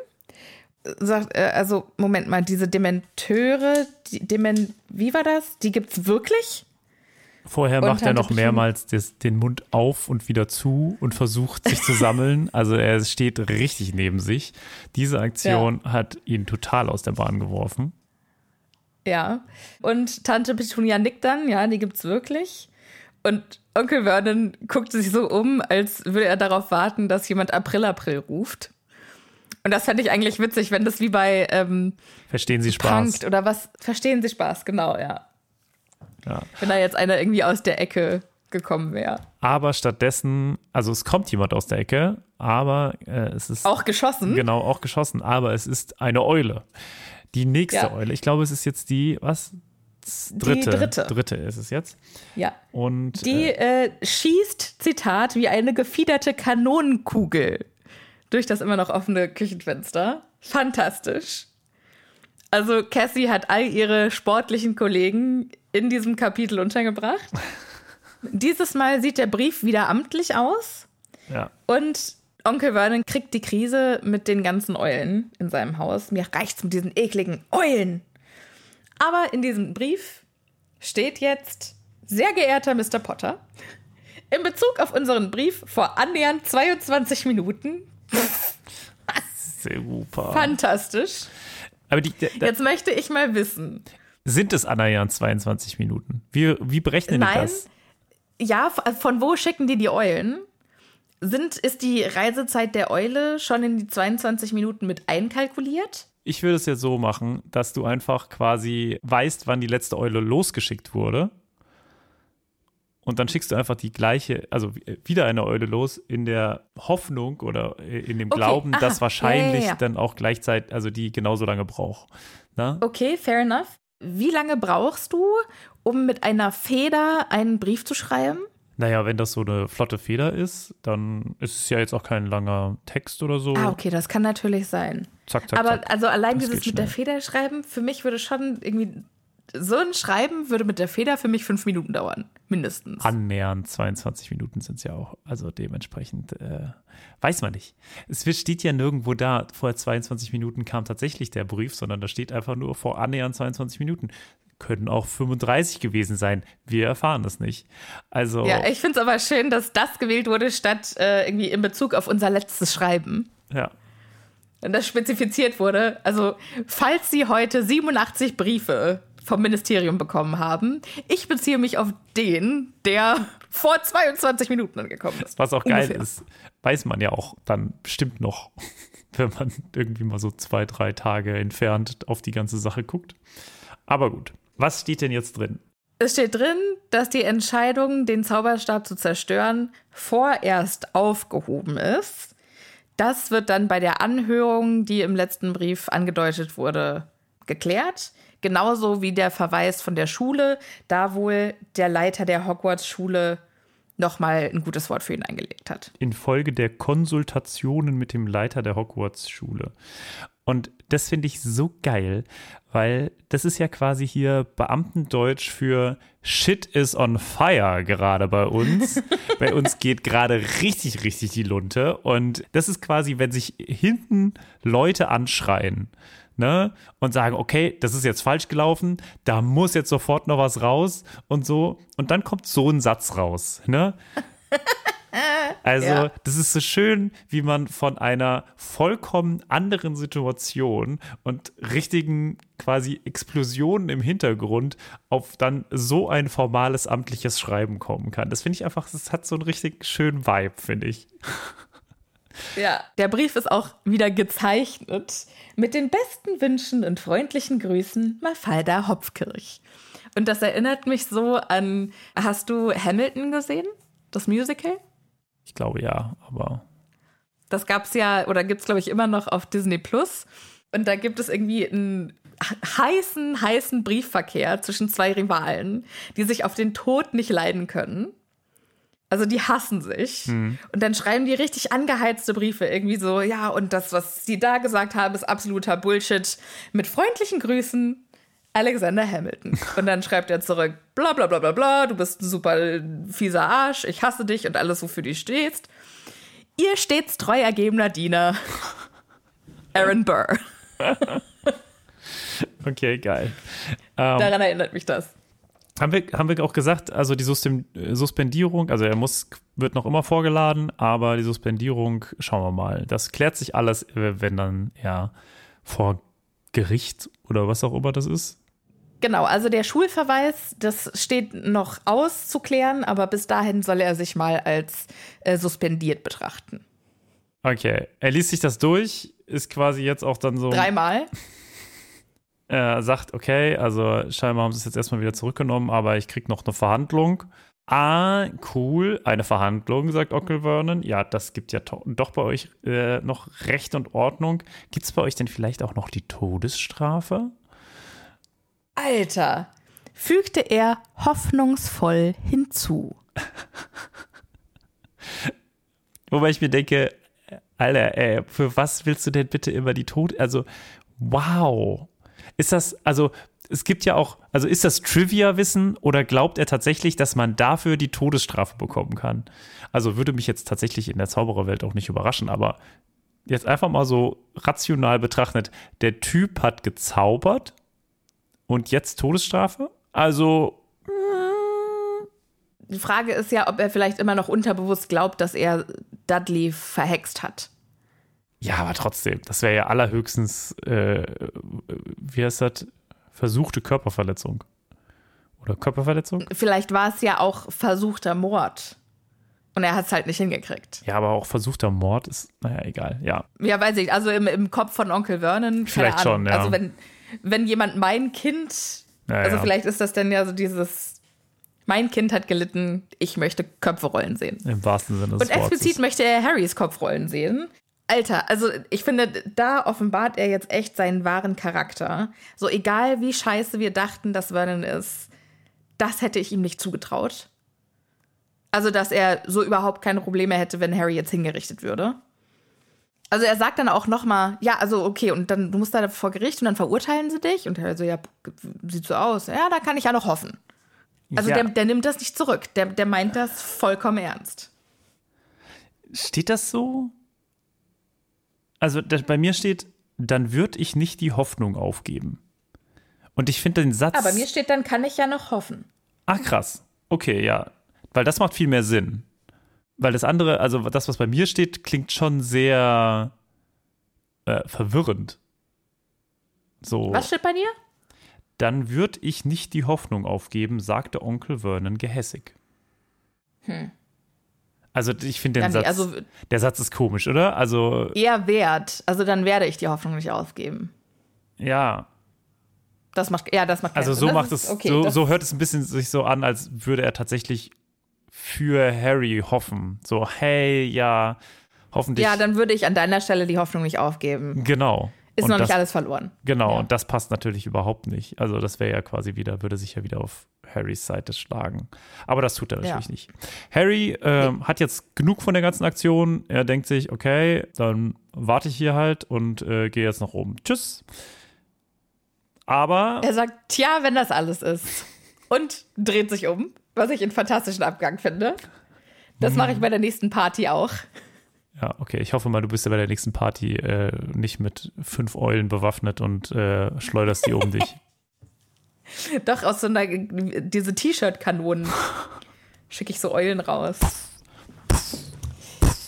B: sagt, äh, also Moment mal, diese Dementeure, die Dement, wie war das? Die gibt's wirklich?
A: Vorher macht er noch mehrmals des, den Mund auf und wieder zu und versucht sich zu sammeln. (laughs) Also er steht richtig neben sich. Diese Aktion ja. hat ihn total aus der Bahn geworfen.
B: Ja. Und Tante Petunia nickt dann, ja, die gibt's wirklich. Und Onkel Vernon guckt sich so um, als würde er darauf warten, dass jemand April April ruft. Und das fände ich eigentlich witzig, wenn das wie bei ähm,
A: Verstehen Sie Spaß Punkt
B: oder was Verstehen Sie Spaß, genau, ja.
A: ja.
B: Wenn da jetzt einer irgendwie aus der Ecke gekommen wäre.
A: Aber stattdessen, also es kommt jemand aus der Ecke, aber äh, es ist
B: auch geschossen.
A: Genau, auch geschossen, aber es ist eine Eule. Die nächste ja. Eule. Ich glaube, es ist jetzt die, was? Dritte.
B: Die dritte.
A: Dritte ist es jetzt.
B: Ja.
A: Und
B: die äh, äh, schießt, Zitat, wie eine gefiederte Kanonenkugel durch das immer noch offene Küchenfenster. Fantastisch. Also Cassie hat all ihre sportlichen Kollegen in diesem Kapitel untergebracht. (laughs) Dieses Mal sieht der Brief wieder amtlich aus.
A: Ja.
B: Und Onkel Vernon kriegt die Krise mit den ganzen Eulen in seinem Haus. Mir reicht's mit diesen ekligen Eulen. Aber in diesem Brief steht jetzt, sehr geehrter Mr. Potter, in Bezug auf unseren Brief vor annähernd 22 Minuten
A: Super.
B: Fantastisch.
A: Aber die,
B: da, Jetzt möchte ich mal wissen.
A: Sind es annähernd 22 Minuten? Wie, wie berechnen
B: Nein,
A: die das?
B: Ja, von wo schicken die die Eulen? Sind, ist die Reisezeit der Eule schon in die 22 Minuten mit einkalkuliert?
A: Ich würde es ja so machen, dass du einfach quasi weißt, wann die letzte Eule losgeschickt wurde und dann schickst du einfach die gleiche, also wieder eine Eule los, in der Hoffnung oder äh, in dem okay. Glauben, Aha. dass wahrscheinlich ja, ja, ja. dann auch gleichzeitig, also die genauso lange braucht. Na?
B: Okay, fair enough. Wie lange brauchst du, um mit einer Feder einen Brief zu schreiben?
A: Naja, wenn das so eine flotte Feder ist, dann ist es ja jetzt auch kein langer Text oder so.
B: Ah, okay, das kann natürlich sein.
A: Zack, zack,
B: Aber
A: zack.
B: also allein das dieses mit der Feder schreiben, für mich würde schon irgendwie so ein Schreiben würde mit der Feder für mich fünf Minuten dauern, mindestens.
A: Annähernd 22 Minuten sind es ja auch. Also dementsprechend äh, weiß man nicht. Es steht ja nirgendwo da, vor 22 Minuten kam tatsächlich der Brief, sondern da steht einfach nur vor annähernd 22 Minuten. Können auch 35 gewesen sein. Wir erfahren das nicht. Also.
B: Ja, ich finde es aber schön, dass das gewählt wurde, statt äh, irgendwie in Bezug auf unser letztes Schreiben.
A: Ja.
B: Und das spezifiziert wurde. Also, falls Sie heute 87 Briefe vom Ministerium bekommen haben. Ich beziehe mich auf den, der vor 22 Minuten angekommen ist.
A: Was auch Ungefähr. geil ist, weiß man ja auch dann bestimmt noch, (laughs) wenn man irgendwie mal so zwei, drei Tage entfernt auf die ganze Sache guckt. Aber gut, was steht denn jetzt drin?
B: Es steht drin, dass die Entscheidung, den Zauberstab zu zerstören, vorerst aufgehoben ist. Das wird dann bei der Anhörung, die im letzten Brief angedeutet wurde, geklärt. Genauso wie der Verweis von der Schule, da wohl der Leiter der Hogwarts-Schule nochmal ein gutes Wort für ihn eingelegt hat.
A: Infolge der Konsultationen mit dem Leiter der Hogwarts-Schule. Und das finde ich so geil, weil das ist ja quasi hier Beamtendeutsch für Shit is on fire gerade bei uns. (laughs) bei uns geht gerade richtig, richtig die Lunte. Und das ist quasi, wenn sich hinten Leute anschreien ne? Und sagen, okay, das ist jetzt falsch gelaufen, da muss jetzt sofort noch was raus und so. Und dann kommt so ein Satz raus, ne? (laughs) Also,
B: Ja.
A: das ist so schön, wie man von einer vollkommen anderen Situation und richtigen quasi Explosionen im Hintergrund auf dann so ein formales amtliches Schreiben kommen kann. Das finde ich einfach, das hat so einen richtig schönen Vibe, finde ich.
B: Ja. Der Brief ist auch wieder gezeichnet. Mit den besten Wünschen und freundlichen Grüßen, Mafalda Hopfkirch. Und das erinnert mich so an, hast du Hamilton gesehen? Das Musical?
A: Ich glaube ja, aber
B: Das gab es ja, oder gibt es, glaube ich, immer noch auf Disney Plus. Und da gibt es irgendwie einen heißen, heißen Briefverkehr zwischen zwei Rivalen, die sich auf den Tod nicht leiden können. Also die hassen sich. Und dann schreiben die richtig angeheizte Briefe. Irgendwie so, ja, und das, was sie da gesagt haben, ist absoluter Bullshit. Mit freundlichen Grüßen, Alexander Hamilton. (laughs) Und dann schreibt er zurück, bla bla bla bla bla, du bist ein super fieser Arsch, ich hasse dich und alles, wofür du stehst. Ihr stets treu ergebener Diener, (laughs) Aaron Burr. (laughs)
A: okay, geil. Ähm,
B: Daran erinnert mich das.
A: Haben, wir, haben wir auch gesagt, also die Suspendierung, also er muss, wird noch immer vorgeladen, aber die Suspendierung, schauen wir mal. Das klärt sich alles, wenn dann ja vor Gericht oder was auch immer das ist.
B: Genau, also der Schulverweis, das steht noch auszuklären, aber bis dahin soll er sich mal als äh, suspendiert betrachten.
A: Okay, er liest sich das durch, ist quasi jetzt auch dann so,
B: Dreimal.
A: Er sagt, okay, also scheinbar haben sie es jetzt erstmal wieder zurückgenommen, aber ich krieg noch eine Verhandlung. Ah, cool, eine Verhandlung, sagt Onkel Vernon. Ja, das gibt ja doch bei euch äh, noch Recht und Ordnung. Gibt es bei euch denn vielleicht auch noch die Todesstrafe?
B: Alter, fügte er hoffnungsvoll hinzu. (laughs)
A: Wobei ich mir denke, Alter, ey, für was willst du denn bitte immer die Tod? Also, wow. Ist das, also, es gibt ja auch, also ist das Trivia-Wissen oder glaubt er tatsächlich, dass man dafür die Todesstrafe bekommen kann? Also würde mich jetzt tatsächlich in der Zaubererwelt auch nicht überraschen, aber jetzt einfach mal so rational betrachtet, der Typ hat gezaubert und jetzt Todesstrafe? Also,
B: Die Frage ist ja, ob er vielleicht immer noch unterbewusst glaubt, dass er Dudley verhext hat.
A: Ja, aber trotzdem, das wäre ja allerhöchstens, äh, wie heißt das? Versuchte Körperverletzung. Oder Körperverletzung?
B: Vielleicht war es ja auch versuchter Mord. Und er hat es halt nicht hingekriegt.
A: Ja, aber auch versuchter Mord ist, naja, egal, ja.
B: Ja, weiß ich. Also im, im Kopf von Onkel Vernon.
A: Vielleicht schon, ja.
B: Also wenn, wenn jemand mein Kind,
A: Ja,
B: also vielleicht ist das dann ja so dieses, mein Kind hat gelitten, ich möchte Köpfe rollen sehen.
A: Im wahrsten Sinne des
B: Und explizit
A: Wortes.
B: möchte er Harrys Kopfrollen sehen. Alter, also ich finde, da offenbart er jetzt echt seinen wahren Charakter. So egal wie scheiße wir dachten, dass Vernon ist, das hätte ich ihm nicht zugetraut. Also, dass er so überhaupt keine Probleme hätte, wenn Harry jetzt hingerichtet würde. Also er sagt dann auch noch mal, ja, also okay, und dann du musst da vor Gericht und dann verurteilen sie dich und Harry so, ja, sieht so aus. Ja, da kann ich ja noch hoffen. Also
A: ja,
B: der, der nimmt das nicht zurück. Der, der meint das vollkommen ernst.
A: steht das so? Also das, bei mir steht, dann würde ich nicht die Hoffnung aufgeben. Und ich finde den Satz.
B: Aber mir steht dann, kann ich ja noch hoffen.
A: Ach krass. Okay, ja. Weil das macht viel mehr Sinn. Weil das andere, also das, was bei mir steht, klingt schon sehr äh, verwirrend. So.
B: Was steht bei dir?
A: Dann würde ich nicht die Hoffnung aufgeben, sagte Onkel Vernon gehässig. Also ich finde den.
B: Ja, nee,
A: Satz,
B: also-
A: der Satz ist komisch, oder? Also
B: Eher wert. Also dann werde ich die Hoffnung nicht aufgeben.
A: ja,
B: Das macht, ja, das macht
A: also so macht
B: ist
A: es,
B: okay,
A: so, so hört es ein bisschen sich so an, als würde er tatsächlich für Harry hoffen. So, hey, ja, hoffentlich.
B: Ja, dann würde ich an deiner Stelle die Hoffnung nicht aufgeben.
A: genau.
B: Ist
A: Und
B: noch nicht
A: das,
B: alles verloren.
A: Genau,
B: Ja.
A: und das passt natürlich überhaupt nicht. Also das wäre ja quasi wieder, würde sich ja wieder auf Harrys Seite schlagen. Aber das tut er natürlich
B: Ja.
A: nicht. Harry ähm, hat jetzt genug von der ganzen Aktion. Er denkt sich, okay, dann warte ich hier halt und äh, gehe jetzt nach oben. Tschüss. Aber
B: Er sagt, tja, wenn das alles ist. Und dreht sich um, was ich einen fantastischen Abgang finde. Das mache
A: Mhm.
B: ich bei der nächsten Party auch.
A: ja, okay, ich hoffe mal, du bist ja bei der nächsten Party äh, nicht mit fünf Eulen bewaffnet und äh, schleuderst die um dich. (laughs)
B: Doch aus so einer, diese T-Shirt-Kanonen schicke ich so Eulen raus.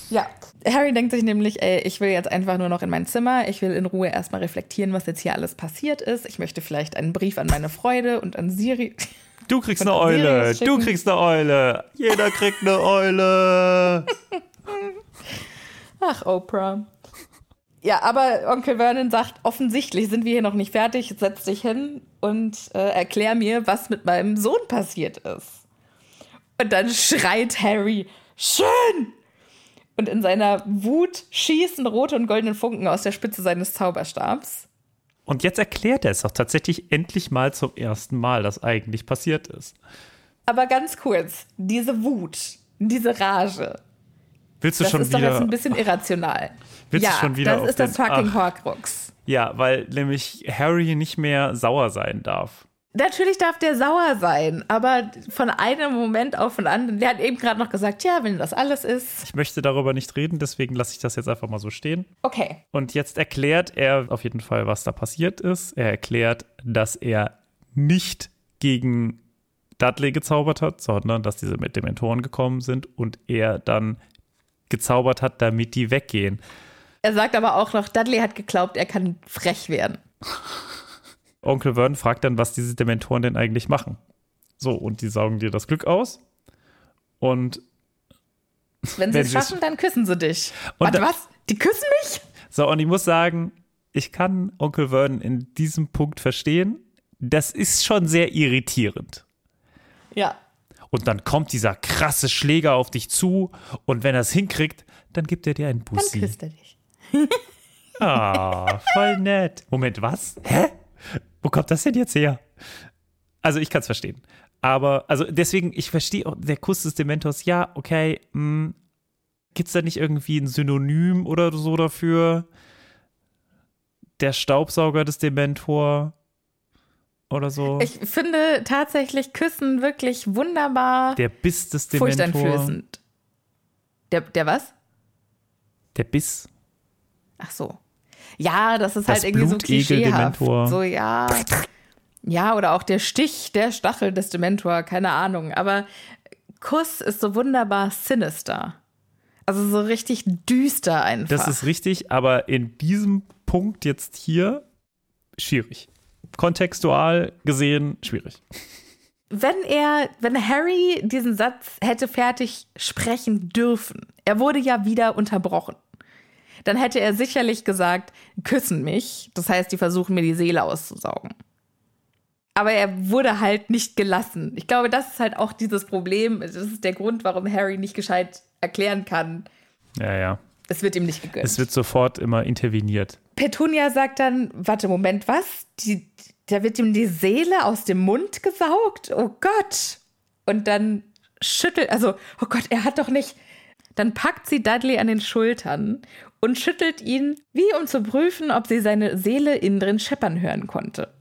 B: Ja, Harry denkt sich nämlich, ey, ich will jetzt einfach nur noch in mein Zimmer. Ich will in Ruhe erstmal reflektieren, was jetzt hier alles passiert ist. Ich möchte vielleicht einen Brief an meine Freude und an Siri.
A: Du kriegst eine Eule. Du kriegst eine Eule. Jeder kriegt eine Eule.
B: Ach, Oprah. Ja, aber Onkel Vernon sagt, offensichtlich sind wir hier noch nicht fertig. Setz dich hin und äh, erklär mir, was mit meinem Sohn passiert ist. Und dann schreit Harry, schön! Und in seiner Wut schießen rote und goldene Funken aus der Spitze seines Zauberstabs.
A: Und jetzt erklärt er es doch tatsächlich endlich mal zum ersten Mal, dass eigentlich passiert ist.
B: Aber ganz kurz, diese Wut, diese Rage,
A: Willst du
B: das
A: schon
B: ist doch
A: wieder?
B: jetzt ein bisschen irrational. (laughs)
A: Willst du
B: ja,
A: schon wieder
B: das ist das fucking. Horcrux.
A: Ja, weil nämlich Harry nicht mehr sauer sein darf.
B: Natürlich darf der sauer sein, aber von einem Moment auf den anderen, der hat eben gerade noch gesagt, ja, wenn das alles ist,
A: Ich möchte darüber nicht reden, deswegen lasse ich das jetzt einfach mal so stehen.
B: okay.
A: Und jetzt erklärt er auf jeden Fall, was da passiert ist. Er erklärt, dass er nicht gegen Dudley gezaubert hat, sondern dass diese mit Dementoren gekommen sind und er dann gezaubert hat, damit die weggehen.
B: Er sagt aber auch noch, Dudley hat geglaubt, er kann frech werden.
A: Onkel Vernon fragt dann, was diese Dementoren denn eigentlich machen. So, und die saugen dir das Glück aus. Und
B: Wenn sie es schaffen, dann küssen sie dich.
A: Und
B: Warte, was? Die küssen mich?
A: so, und ich muss sagen, ich kann Onkel Vernon in diesem Punkt verstehen. Das ist schon sehr irritierend.
B: Ja.
A: Und dann kommt dieser krasse Schläger auf dich zu und wenn er es hinkriegt, dann gibt er dir einen
B: Dann
A: Bussi.
B: küsst er dich.
A: Ah, voll nett. Moment, was? Hä? Wo kommt das denn jetzt her? Also ich kann es verstehen. Aber, also deswegen, ich verstehe auch, der Kuss des Dementors, ja, okay, gibt es da nicht irgendwie ein Synonym oder so dafür? Der Staubsauger des Dementor oder so?
B: Ich finde tatsächlich Küssen wirklich wunderbar
A: der Biss des Dementor.
B: furchteinflößend. Der, der was?
A: Der Biss.
B: Ach so. Ja, das ist
A: Das
B: halt irgendwie so klischeehaft.
A: Dementor.
B: So, ja. Ja, oder auch der Stich, der Stachel des Dementor, keine Ahnung. Aber Kuss ist so wunderbar sinister. Also so richtig düster einfach.
A: Das ist richtig, aber in diesem Punkt jetzt hier schwierig. Kontextual gesehen schwierig.
B: wenn er, wenn Harry diesen Satz hätte fertig sprechen dürfen, er wurde ja wieder unterbrochen, dann hätte er sicherlich gesagt, küssen mich. Das heißt, die versuchen mir die Seele auszusaugen. Aber er wurde halt nicht gelassen. Ich glaube, das ist halt auch dieses Problem. Das ist der Grund, warum Harry nicht gescheit erklären kann.
A: Ja, ja.
B: Es wird ihm nicht gegönnt.
A: Es wird sofort immer interveniert.
B: Petunia sagt dann, warte, Moment, was? Die, da wird ihm die Seele aus dem Mund gesaugt? Oh Gott. Und dann schüttelt, also, oh Gott, er hat doch nicht. Dann packt sie Dudley an den Schultern und schüttelt ihn, wie um zu prüfen, ob sie seine Seele innen drin scheppern hören konnte.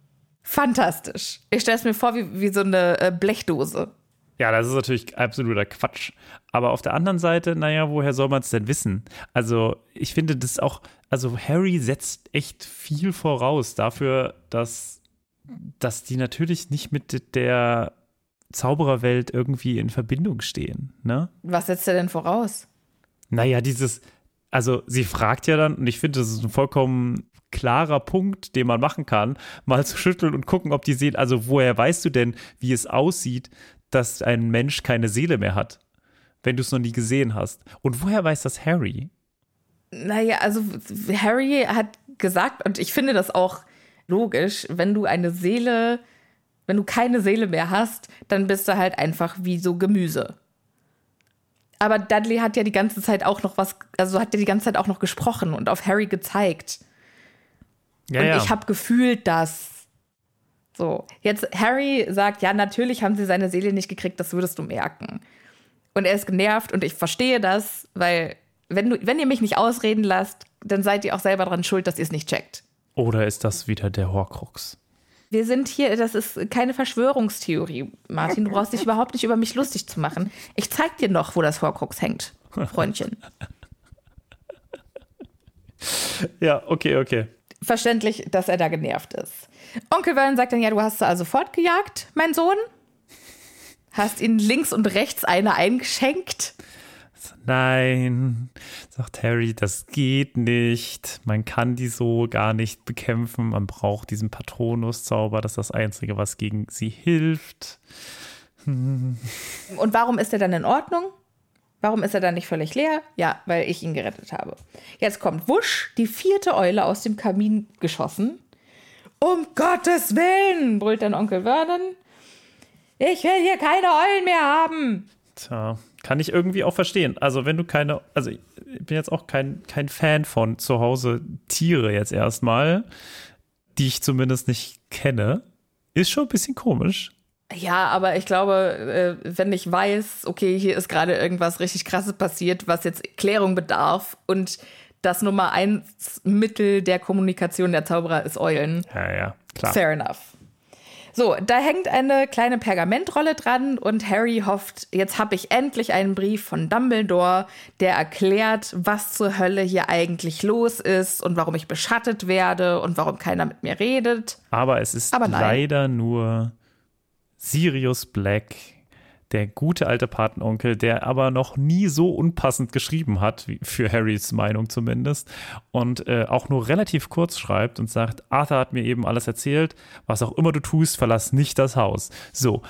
B: Fantastisch. Ich stelle es mir vor wie, wie so eine äh, Blechdose.
A: Ja, das ist natürlich absoluter Quatsch. Aber auf der anderen Seite, naja, woher soll man es denn wissen? Also, ich finde das auch, also Harry setzt echt viel voraus dafür, dass, dass die natürlich nicht mit der Zaubererwelt irgendwie in Verbindung stehen, ne?
B: Was setzt er denn voraus?
A: Naja, dieses, also sie fragt ja dann, und ich finde, das ist ein vollkommen klarer Punkt, den man machen kann, mal zu schütteln und gucken, ob die Seele, also woher weißt du denn, wie es aussieht, dass ein Mensch keine Seele mehr hat, wenn du es noch nie gesehen hast? Und woher weiß das Harry?
B: Naja, also Harry hat gesagt, und ich finde das auch logisch, wenn du eine Seele, wenn du keine Seele mehr hast, dann bist du halt einfach wie so Gemüse. Aber Dudley hat ja die ganze Zeit auch noch was, also hat ja die ganze Zeit auch noch gesprochen und auf Harry gezeigt.
A: Ja,
B: und
A: ja.
B: ich habe gefühlt, dass. So, jetzt Harry sagt, ja, natürlich haben sie seine Seele nicht gekriegt, das würdest du merken. Und er ist genervt und ich verstehe das, weil wenn, du, wenn ihr mich nicht ausreden lasst, dann seid ihr auch selber dran schuld, dass ihr es nicht checkt.
A: Oder ist das wieder der Horcrux?
B: Wir sind hier, das ist keine Verschwörungstheorie, Martin. Du brauchst dich überhaupt nicht über mich lustig zu machen. Ich zeig dir noch, wo das Horcrux hängt, Freundchen. (laughs)
A: Ja, okay, okay.
B: Verständlich, dass er da genervt ist. Onkel Vernon sagt dann, ja, du hast sie also fortgejagt, mein Sohn. Hast ihnen links und rechts eine eingeschenkt.
A: Nein, sagt Harry, das geht nicht. Man kann die so gar nicht bekämpfen. Man braucht diesen Patronus-Zauber. Das ist das Einzige, was gegen sie hilft.
B: Hm. Und warum ist er dann in Ordnung? Warum ist er dann nicht völlig leer? Ja, weil ich ihn gerettet habe. Jetzt kommt Wusch, die vierte Eule aus dem Kamin geschossen. Um Gottes Willen, brüllt dann Onkel Vernon. Ich will hier keine Eulen mehr haben.
A: Tja, kann ich irgendwie auch verstehen. Also, wenn du keine, also ich bin jetzt auch kein, kein Fan von zu Hause Tiere jetzt erstmal, die ich zumindest nicht kenne. Ist schon ein bisschen komisch.
B: Ja, aber ich glaube, äh, wenn ich weiß, okay, hier ist gerade irgendwas richtig krasses passiert, was jetzt Klärung bedarf und das Nummer eins Mittel der Kommunikation der Zauberer ist Eulen.
A: Ja, ja, klar.
B: Fair enough. So, da hängt eine kleine Pergamentrolle dran und Harry hofft, jetzt habe ich endlich einen Brief von Dumbledore, der erklärt, was zur Hölle hier eigentlich los ist und warum ich beschattet werde und warum keiner mit mir redet.
A: Aber es ist Aber leider nur Sirius Black, der gute alte Patenonkel, der aber noch nie so unpassend geschrieben hat, für Harrys Meinung zumindest, und äh, auch nur relativ kurz schreibt und sagt, Arthur hat mir eben alles erzählt, was auch immer du tust, verlass nicht das Haus. So,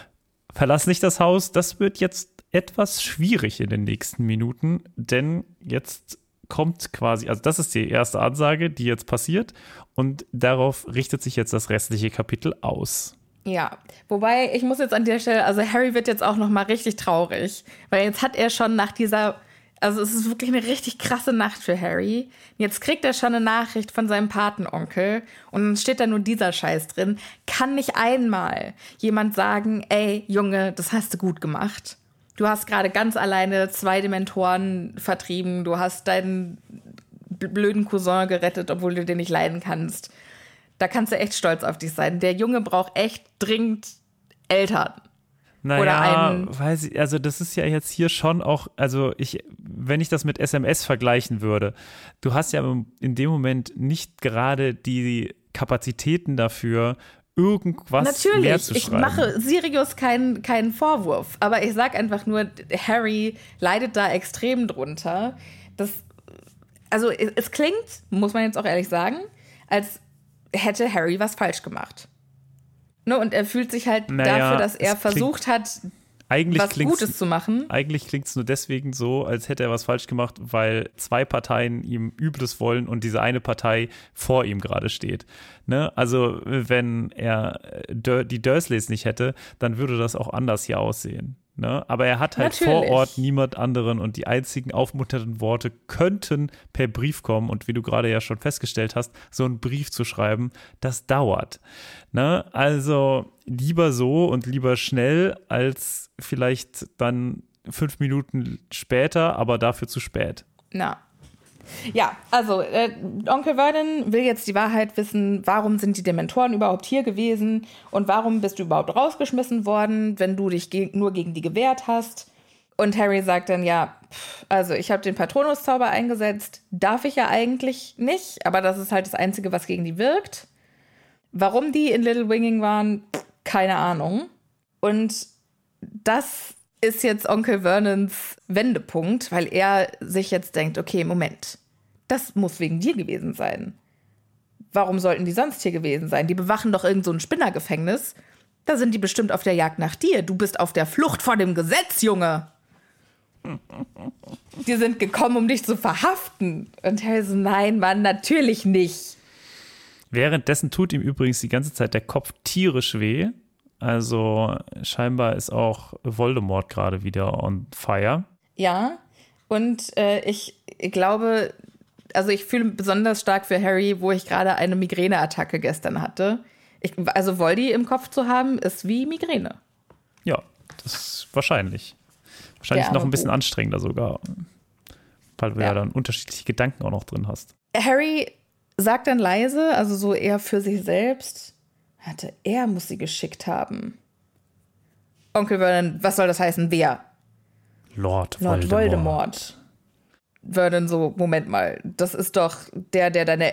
A: verlass nicht das Haus, das wird jetzt etwas schwierig in den nächsten Minuten, denn jetzt kommt quasi, also das ist die erste Ansage, die jetzt passiert und darauf richtet sich jetzt das restliche Kapitel aus.
B: Ja, wobei ich muss jetzt an der Stelle, also Harry wird jetzt auch noch mal richtig traurig, weil jetzt hat er schon nach dieser, also es ist wirklich eine richtig krasse Nacht für Harry. Jetzt kriegt er schon eine Nachricht von seinem Patenonkel und dann steht da nur dieser Scheiß drin. Kann nicht einmal jemand sagen, ey Junge, das hast du gut gemacht. Du hast gerade ganz alleine zwei Dementoren vertrieben. Du hast deinen blöden Cousin gerettet, obwohl du den nicht leiden kannst. Da kannst du echt stolz auf dich sein. Der Junge braucht echt dringend Eltern.
A: Naja, Oder einen weiß ich, also das ist ja jetzt hier schon auch, also ich, wenn ich das mit SMS vergleichen würde, du hast ja in dem Moment nicht gerade die Kapazitäten dafür, irgendwas
B: Natürlich,
A: mehr zu schreiben.
B: Natürlich, ich mache Sirius keinen keinen Vorwurf, aber ich sag einfach nur, Harry leidet da extrem drunter. Das, also es, es klingt, muss man jetzt auch ehrlich sagen, als hätte Harry was falsch gemacht. Ne, und er fühlt sich halt naja, dafür, dass er versucht hat,
A: eigentlich
B: was Gutes zu machen.
A: Eigentlich klingt es nur deswegen so, als hätte er was falsch gemacht, weil zwei Parteien ihm Übles wollen und diese eine Partei vor ihm gerade steht. Ne? Also, wenn er äh, die Dursleys nicht hätte, dann würde das auch anders hier aussehen. Ne? Aber er hat halt Natürlich. vor Ort niemand anderen und die einzigen aufmunternden Worte könnten per Brief kommen. Und wie du gerade ja schon festgestellt hast, so einen Brief zu schreiben, das dauert. Ne? Also lieber so und lieber schnell als vielleicht dann fünf Minuten später, aber dafür zu spät.
B: Na, ja, also äh, Onkel Vernon will jetzt die Wahrheit wissen, warum sind die Dementoren überhaupt hier gewesen und warum bist du überhaupt rausgeschmissen worden, wenn du dich ge nur gegen die gewehrt hast. Und Harry sagt dann, ja, also ich habe den Patronuszauber eingesetzt, darf ich ja eigentlich nicht, aber das ist halt das Einzige, was gegen die wirkt. Warum die in Little Winging waren, keine Ahnung. Und das ist jetzt Onkel Vernons Wendepunkt, weil er sich jetzt denkt, okay, Moment, das muss wegen dir gewesen sein. Warum sollten die sonst hier gewesen sein? Die bewachen doch irgend so ein Spinnergefängnis. Da sind die bestimmt auf der Jagd nach dir. Du bist auf der Flucht vor dem Gesetz, Junge. (laughs) Die sind gekommen, um dich zu verhaften. Und Harry so, nein, Mann, natürlich nicht.
A: Währenddessen tut ihm übrigens die ganze Zeit der Kopf tierisch weh. Also scheinbar ist auch Voldemort gerade wieder on fire.
B: Ja, und äh, ich glaube, also ich fühle besonders stark für Harry, wo ich gerade eine Migräneattacke gestern hatte. Ich, also Voldy im Kopf zu haben, ist wie Migräne.
A: Ja, das ist wahrscheinlich. Wahrscheinlich noch ein bisschen anstrengender sogar. Weil du ja. ja dann unterschiedliche Gedanken auch noch drin hast.
B: Harry sagt dann leise, also so eher für sich selbst, hatte er muss sie geschickt haben. Onkel Vernon, was soll das heißen? Wer?
A: Lord,
B: Lord Voldemort. Voldemort. Vernon so, Moment mal, das ist doch der, der deine.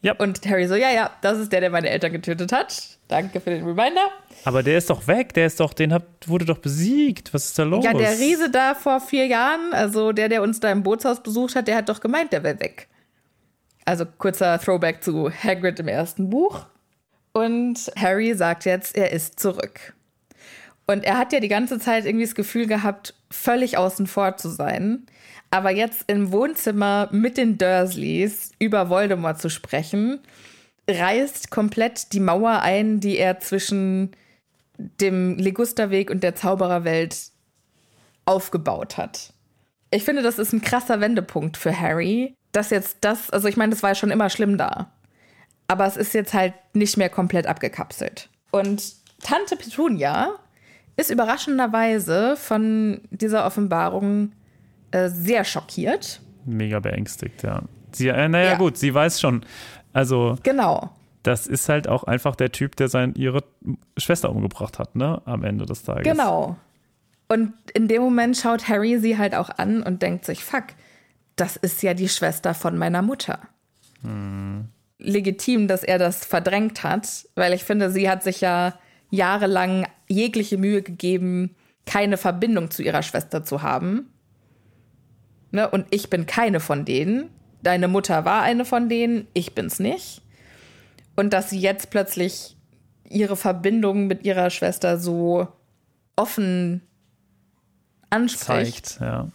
A: Ja.
B: Und Harry so, ja, ja, das ist der, der meine Eltern getötet hat. Danke für den Reminder.
A: Aber der ist doch weg, der ist doch, den hat, wurde doch besiegt. Was ist da los?
B: Ja, der Riese da vor vier Jahren, also der, der uns da im Bootshaus besucht hat, der hat doch gemeint, der wäre weg. Also kurzer Throwback zu Hagrid im ersten Buch. Und Harry sagt jetzt, er ist zurück. Und er hat ja die ganze Zeit irgendwie das Gefühl gehabt, völlig außen vor zu sein. Aber jetzt im Wohnzimmer mit den Dursleys über Voldemort zu sprechen, reißt komplett die Mauer ein, die er zwischen dem Ligusterweg und der Zaubererwelt aufgebaut hat. Ich finde, das ist ein krasser Wendepunkt für Harry, dass jetzt das, also ich meine, das war ja schon immer schlimm da. Aber es ist jetzt halt nicht mehr komplett abgekapselt. Und Tante Petunia ist überraschenderweise von dieser Offenbarung äh, sehr schockiert.
A: Mega beängstigt, ja. Sie, äh, naja, ja. gut, sie weiß schon. Also.
B: Genau.
A: Das ist halt auch einfach der Typ, der sein, ihre Schwester umgebracht hat, ne? Am Ende des Tages.
B: Genau. Und in dem Moment schaut Harry sie halt auch an und denkt sich, fuck, das ist ja die Schwester von meiner Mutter. Hm. Legitim, dass er das verdrängt hat, weil ich finde, sie hat sich ja jahrelang jegliche Mühe gegeben, keine Verbindung zu ihrer Schwester zu haben. Ne? Und ich bin keine von denen. Deine Mutter war eine von denen, ich bin's nicht. Und dass sie jetzt plötzlich ihre Verbindung mit ihrer Schwester so offen anspricht.
A: Zeigt, ja.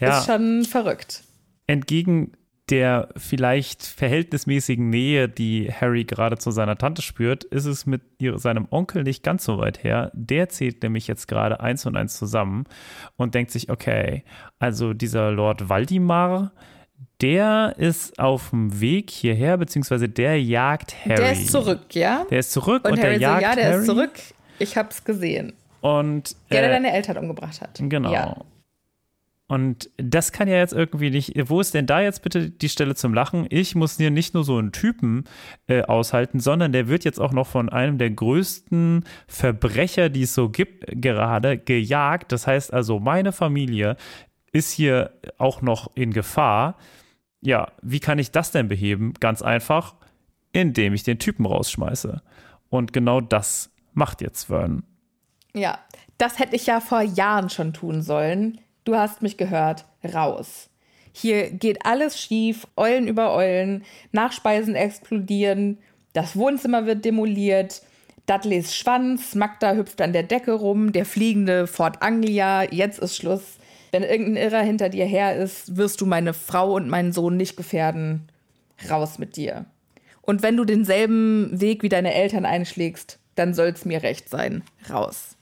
B: ja. Ist schon verrückt.
A: Entgegen der vielleicht verhältnismäßigen Nähe, die Harry gerade zu seiner Tante spürt, ist es mit seinem Onkel nicht ganz so weit her. Der zählt nämlich jetzt gerade eins und eins zusammen und denkt sich, okay, also dieser Lord Waldimar, der ist auf dem Weg hierher, beziehungsweise der jagt Harry. Der
B: ist zurück, ja?
A: Der ist zurück und,
B: und Harry
A: der jagt
B: so, ja, der
A: Harry.
B: ist zurück. Ich hab's gesehen.
A: Und,
B: der, der äh, deine Eltern umgebracht hat.
A: Genau.
B: Ja.
A: Und das kann ja jetzt irgendwie nicht. Wo ist denn da jetzt bitte die Stelle zum Lachen? Ich muss hier nicht nur so einen Typen äh, aushalten, sondern der wird jetzt auch noch von einem der größten Verbrecher, die es so gibt, gerade gejagt. Das heißt also, meine Familie ist hier auch noch in Gefahr. Ja, wie kann ich das denn beheben? Ganz einfach, indem ich den Typen rausschmeiße. Und genau das macht jetzt Vern.
B: Ja, das hätte ich ja vor Jahren schon tun sollen du hast mich gehört, raus. Hier geht alles schief, Eulen über Eulen, Nachspeisen explodieren, das Wohnzimmer wird demoliert, Dudleys Schwanz, Magda hüpft an der Decke rum, der fliegende Fort Anglia, jetzt ist Schluss. Wenn irgendein Irrer hinter dir her ist, wirst du meine Frau und meinen Sohn nicht gefährden. Raus mit dir. Und wenn du denselben Weg wie deine Eltern einschlägst, dann soll's mir recht sein. Raus.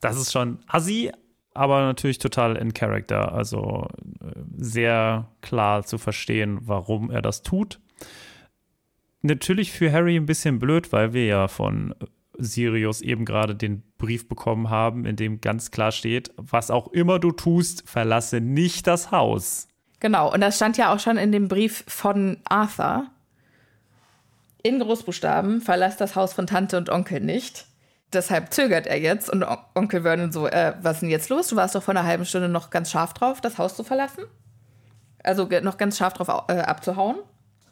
A: Das ist schon assi, aber natürlich total in Character. Also äh, sehr klar zu verstehen, warum er das tut. Natürlich für Harry ein bisschen blöd, weil wir ja von Sirius eben gerade den Brief bekommen haben, in dem ganz klar steht, was auch immer du tust, verlasse nicht das Haus.
B: Genau, und das stand ja auch schon in dem Brief von Arthur. In Großbuchstaben, verlass das Haus von Tante und Onkel nicht. Deshalb zögert er jetzt und Onkel Vernon so, äh, was ist denn jetzt los? Du warst doch vor einer halben Stunde noch ganz scharf drauf, das Haus zu verlassen. Also noch ganz scharf drauf äh, abzuhauen.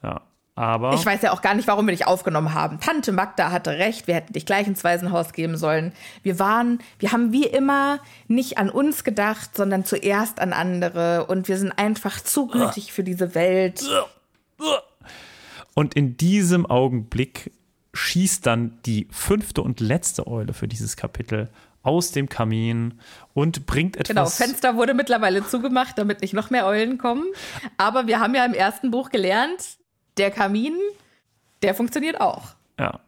A: Ja, aber.
B: Ich weiß ja auch gar nicht, warum wir dich aufgenommen haben. Tante Magda hatte recht, wir hätten dich gleich ins Waisenhaus geben sollen. Wir waren, wir haben wie immer nicht an uns gedacht, sondern zuerst an andere und wir sind einfach zu gütig für diese Welt.
A: Und in diesem Augenblick schießt dann die fünfte und letzte Eule für dieses Kapitel aus dem Kamin und bringt etwas.
B: Genau, Fenster wurde mittlerweile zugemacht, damit nicht noch mehr Eulen kommen. Aber wir haben ja im ersten Buch gelernt, der Kamin, der funktioniert auch.
A: Ja.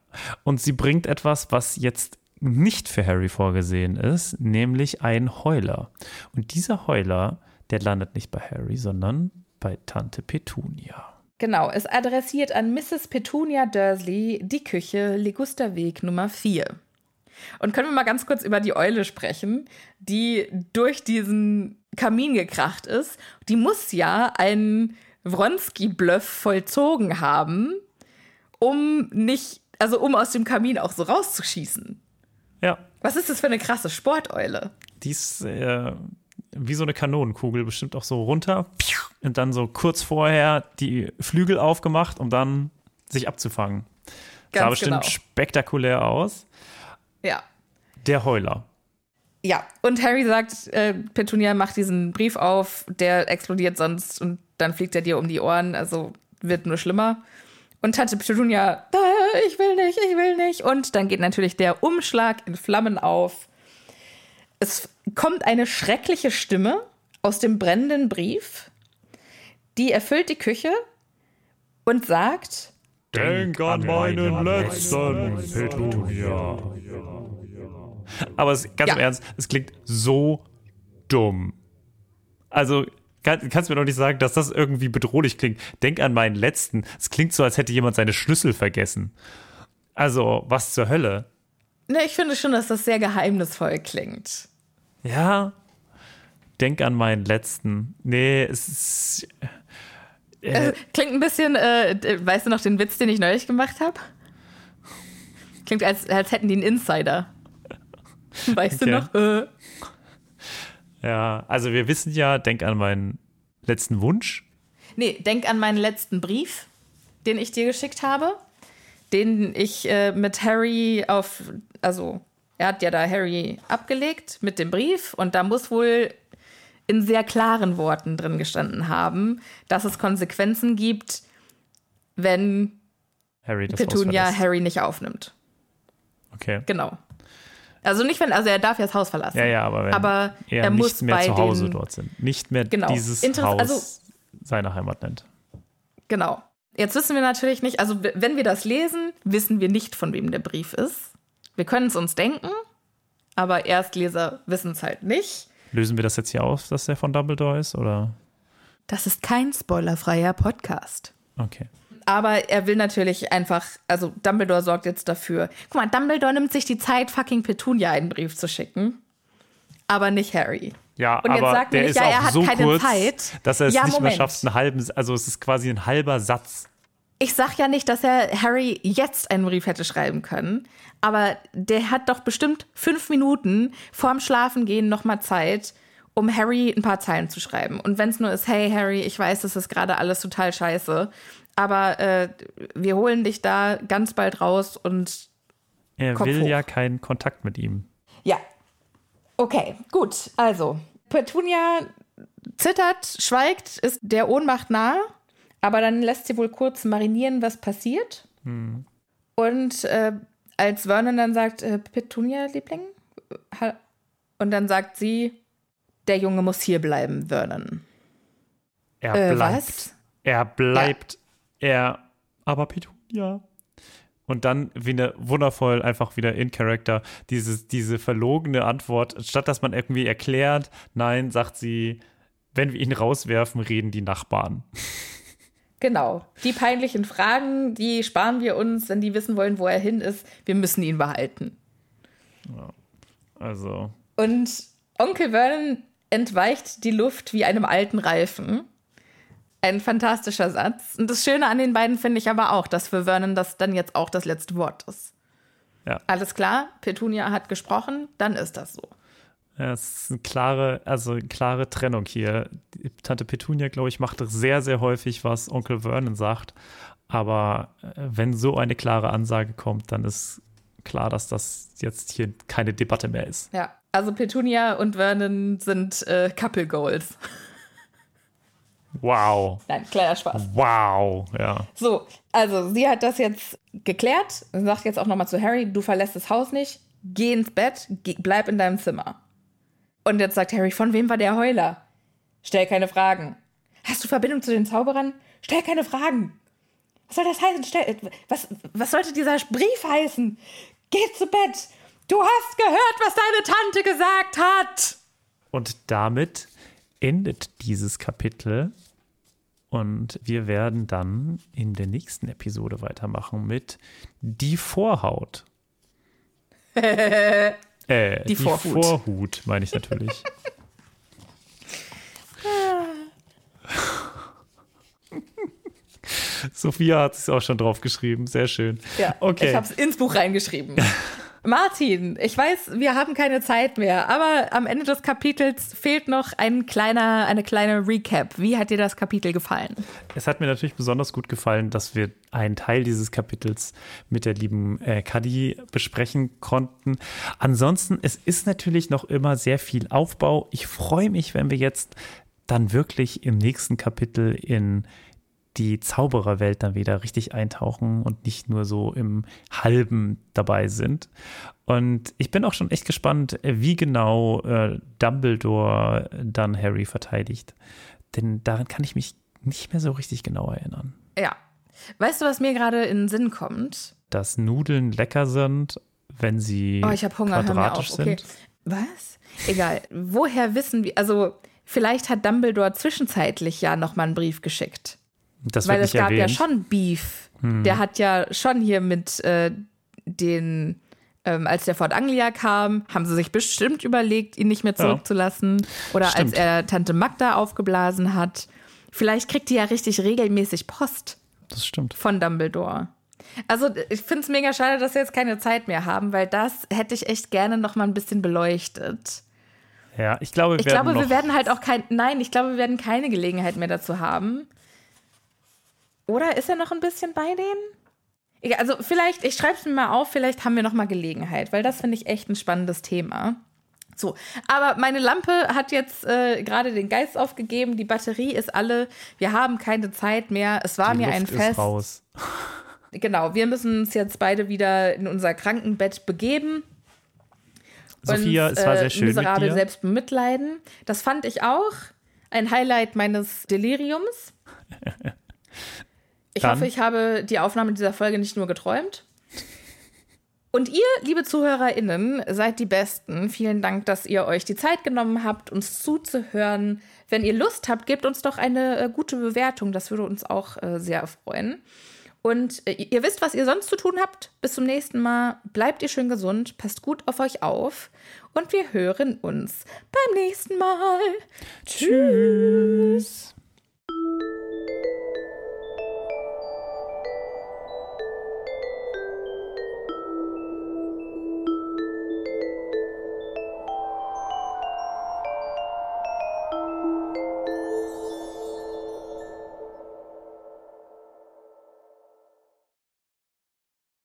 A: Und sie bringt etwas, was jetzt nicht für Harry vorgesehen ist, nämlich ein Heuler. Und dieser Heuler, der landet nicht bei Harry, sondern bei Tante Petunia.
B: Genau, es adressiert an Mrs. Petunia Dursley die Küche Ligusterweg Nummer 4. Und können wir mal ganz kurz über die Eule sprechen, die durch diesen Kamin gekracht ist. Die muss ja einen Wronski-Bluff vollzogen haben, um nicht, also um aus dem Kamin auch so rauszuschießen.
A: Ja.
B: Was ist das für eine krasse Sporteule?
A: Die ist äh, wie so eine Kanonenkugel, bestimmt auch so runter und dann so kurz vorher die Flügel aufgemacht, um dann sich abzufangen. Sah
B: Ganz
A: bestimmt
B: genau.
A: spektakulär aus.
B: Ja.
A: Der Heuler.
B: Ja, und Harry sagt, äh, Petunia macht diesen Brief auf, der explodiert sonst und dann fliegt er dir um die Ohren, also wird nur schlimmer. Und Tante Petunia, "Ah, ich will nicht, ich will nicht. Und dann geht natürlich der Umschlag in Flammen auf. Es kommt eine schreckliche Stimme aus dem brennenden Brief, die erfüllt die Küche und sagt,
A: Denk an meinen letzten Petunia. Aber es, ganz im
B: Ja.
A: Ernst, es klingt so dumm. Also, kann, kannst du mir doch nicht sagen, dass das irgendwie bedrohlich klingt. Denk an meinen letzten. Es klingt so, als hätte jemand seine Schlüssel vergessen. Also, was zur Hölle?
B: Ne, ich finde schon, dass das sehr geheimnisvoll klingt.
A: Ja. Denk an meinen letzten. Nee, es ist.
B: Äh, klingt ein bisschen, äh, weißt du noch den Witz, den ich neulich gemacht habe? Klingt, als, als hätten die einen Insider. (laughs) Weißt
A: Okay.
B: du noch? Äh,
A: Ja, also wir wissen ja, denk an meinen letzten Wunsch.
B: nee, denk an meinen letzten Brief, den ich dir geschickt habe. Den ich äh, mit Harry auf, also er hat ja da Harry abgelegt mit dem Brief und da muss wohl in sehr klaren Worten drin gestanden haben, dass es Konsequenzen gibt, wenn
A: Harry,
B: Petunia. Harry nicht aufnimmt.
A: Okay.
B: Genau. Also nicht wenn, also er darf ja das Haus verlassen.
A: Ja, ja, aber wenn
B: Aber
A: er,
B: er
A: nicht
B: muss
A: mehr
B: bei
A: zu Hause dort sind, nicht mehr
B: Genau.
A: dieses
B: Interess-
A: Haus
B: also-
A: seine Heimat nennt.
B: Genau. Jetzt wissen wir natürlich nicht, also wenn wir das lesen, wissen wir nicht, von wem der Brief ist. Wir können es uns denken, aber Erstleser wissen es halt nicht.
A: Lösen wir das jetzt hier auf, dass der von Dumbledore ist, oder?
B: Das ist kein spoilerfreier Podcast.
A: Okay.
B: Aber er will natürlich einfach, also Dumbledore sorgt jetzt dafür. Guck mal, Dumbledore nimmt sich die Zeit, fucking Petunia einen Brief zu schicken. Aber nicht Harry.
A: Ja,
B: Und jetzt
A: aber der
B: nicht,
A: ist
B: ja,
A: auch
B: er hat
A: so
B: keine
A: kurz,
B: Zeit.
A: dass er es
B: Ja,
A: nicht
B: Moment.
A: mehr schafft, einen halben, also es ist quasi ein halber Satz.
B: Ich sag ja nicht, dass er Harry jetzt einen Brief hätte schreiben können, aber der hat doch bestimmt fünf Minuten vorm Schlafengehen nochmal Zeit, um Harry ein paar Zeilen zu schreiben. Und wenn es nur ist, hey Harry, ich weiß, das ist gerade alles total scheiße, aber äh, wir holen dich da ganz bald raus und
A: Er will
B: hoch.
A: ja keinen Kontakt mit ihm.
B: ja. Okay, gut. Also, Petunia zittert, schweigt, ist der Ohnmacht nahe, aber dann lässt sie wohl kurz marinieren, was passiert. Und äh, als Vernon dann sagt, äh, Petunia, Liebling? Ha- Und dann sagt sie, der Junge muss hier bleiben, Vernon.
A: Er
B: Äh,
A: bleibt.
B: was?
A: Er bleibt. Er. Aber Petunia. Und dann wie eine wundervoll einfach wieder in Character dieses, diese verlogene Antwort, statt dass man irgendwie erklärt, nein, sagt sie, wenn wir ihn rauswerfen, reden die Nachbarn.
B: Genau. Die peinlichen Fragen, die sparen wir uns, wenn die wissen wollen, wo er hin ist. Wir müssen ihn behalten.
A: Also,
B: Und Onkel Vernon entweicht die Luft wie einem alten Reifen. Ein fantastischer Satz. Und das Schöne an den beiden finde ich aber auch, dass für Vernon das dann jetzt auch das letzte Wort ist.
A: Ja.
B: Alles klar, Petunia hat gesprochen, dann ist das so.
A: Ja, es ist eine klare, also eine klare Trennung hier. Tante Petunia, glaube ich, macht sehr, sehr häufig, was Onkel Vernon sagt. Aber äh, wenn so eine klare Ansage kommt, dann ist klar, dass das jetzt hier keine Debatte mehr ist.
B: Ja. Also Petunia und Vernon sind äh, Couple Goals. (laughs)
A: Wow.
B: Nein, kleiner Spaß.
A: Wow. Ja.
B: So, also sie hat das jetzt geklärt, sagt jetzt auch nochmal zu Harry, du verlässt das Haus nicht, geh ins Bett, geh, bleib in deinem Zimmer. Und jetzt sagt Harry, von wem war der Heuler? Stell keine Fragen. Hast du Verbindung zu den Zauberern? Stell keine Fragen. Was soll das heißen? Stell, was, was sollte dieser Brief heißen? Geh zu Bett. Du hast gehört, was deine Tante gesagt hat.
A: Und damit endet dieses Kapitel. Und wir werden dann in der nächsten Episode weitermachen mit Die Vorhaut. (laughs) äh, die,
B: Die Vorhut.
A: Vorhut, meine ich natürlich. (laughs) Sophia hat es auch schon drauf geschrieben. Sehr schön.
B: Ja,
A: okay.
B: ich habe es ins Buch reingeschrieben. (laughs) Martin, ich weiß, wir haben keine Zeit mehr, aber am Ende des Kapitels fehlt noch ein kleiner, eine kleine Recap. Wie hat dir das Kapitel gefallen?
A: Es hat mir natürlich besonders gut gefallen, dass wir einen Teil dieses Kapitels mit der lieben äh, Kadi besprechen konnten. Ansonsten, es ist natürlich noch immer sehr viel Aufbau. Ich freue mich, wenn wir jetzt dann wirklich im nächsten Kapitel in die Zaubererwelt dann wieder richtig eintauchen und nicht nur so im Halben dabei sind. Und ich bin auch schon echt gespannt, wie genau äh, Dumbledore dann Harry verteidigt. Denn daran kann ich mich nicht mehr so richtig genau erinnern.
B: Ja. Weißt du, was mir gerade in den Sinn kommt?
A: Dass Nudeln lecker sind, wenn sie
B: oh, ich Hunger, quadratisch okay. sind. Was? Egal. Woher wissen wir, also vielleicht hat Dumbledore zwischenzeitlich ja nochmal einen Brief geschickt.
A: Das
B: Weil es gab
A: erwähnt.
B: ja schon Beef. Hm. Der hat ja schon hier mit äh, den, ähm, als der Fort Anglia kam, haben sie sich bestimmt überlegt, ihn nicht mehr zurückzulassen. Ja. Oder Stimmt. als er Tante Magda aufgeblasen hat. Vielleicht kriegt die ja richtig regelmäßig Post.
A: Das stimmt.
B: Von Dumbledore. Also ich finde es mega schade, dass wir jetzt keine Zeit mehr haben, weil das hätte ich echt gerne noch mal ein bisschen beleuchtet.
A: Ja, ich glaube, wir
B: ich
A: werden
B: glaube, wir werden halt auch kein, nein, ich glaube, wir werden keine Gelegenheit mehr dazu haben. Oder ist er noch ein bisschen bei denen? Also vielleicht, ich schreibe es mir mal auf, vielleicht haben wir noch mal Gelegenheit, weil das finde ich echt ein spannendes Thema. So, aber meine Lampe hat jetzt äh, gerade den Geist aufgegeben, die Batterie ist alle, wir haben keine Zeit mehr. Es war
A: die
B: mir
A: Luft
B: ein Fest.
A: Ist raus. (laughs)
B: Genau, wir müssen uns jetzt beide wieder in unser Krankenbett begeben.
A: Sophia,
B: uns,
A: es war sehr schön.
B: Äh, miserabel
A: mit dir.
B: selbst bemitleiden. Das fand ich auch ein Highlight meines Deliriums. (laughs) Ich
A: Dann.
B: hoffe, ich habe die Aufnahme dieser Folge nicht nur geträumt. Und ihr, liebe ZuhörerInnen, seid die Besten. Vielen Dank, dass ihr euch die Zeit genommen habt, uns zuzuhören. Wenn ihr Lust habt, gebt uns doch eine äh, gute Bewertung. Das würde uns auch äh, sehr freuen. Und äh, ihr wisst, was ihr sonst zu tun habt. Bis zum nächsten Mal. Bleibt ihr schön gesund, passt gut auf euch auf. Und wir hören uns beim nächsten Mal. Tschüss.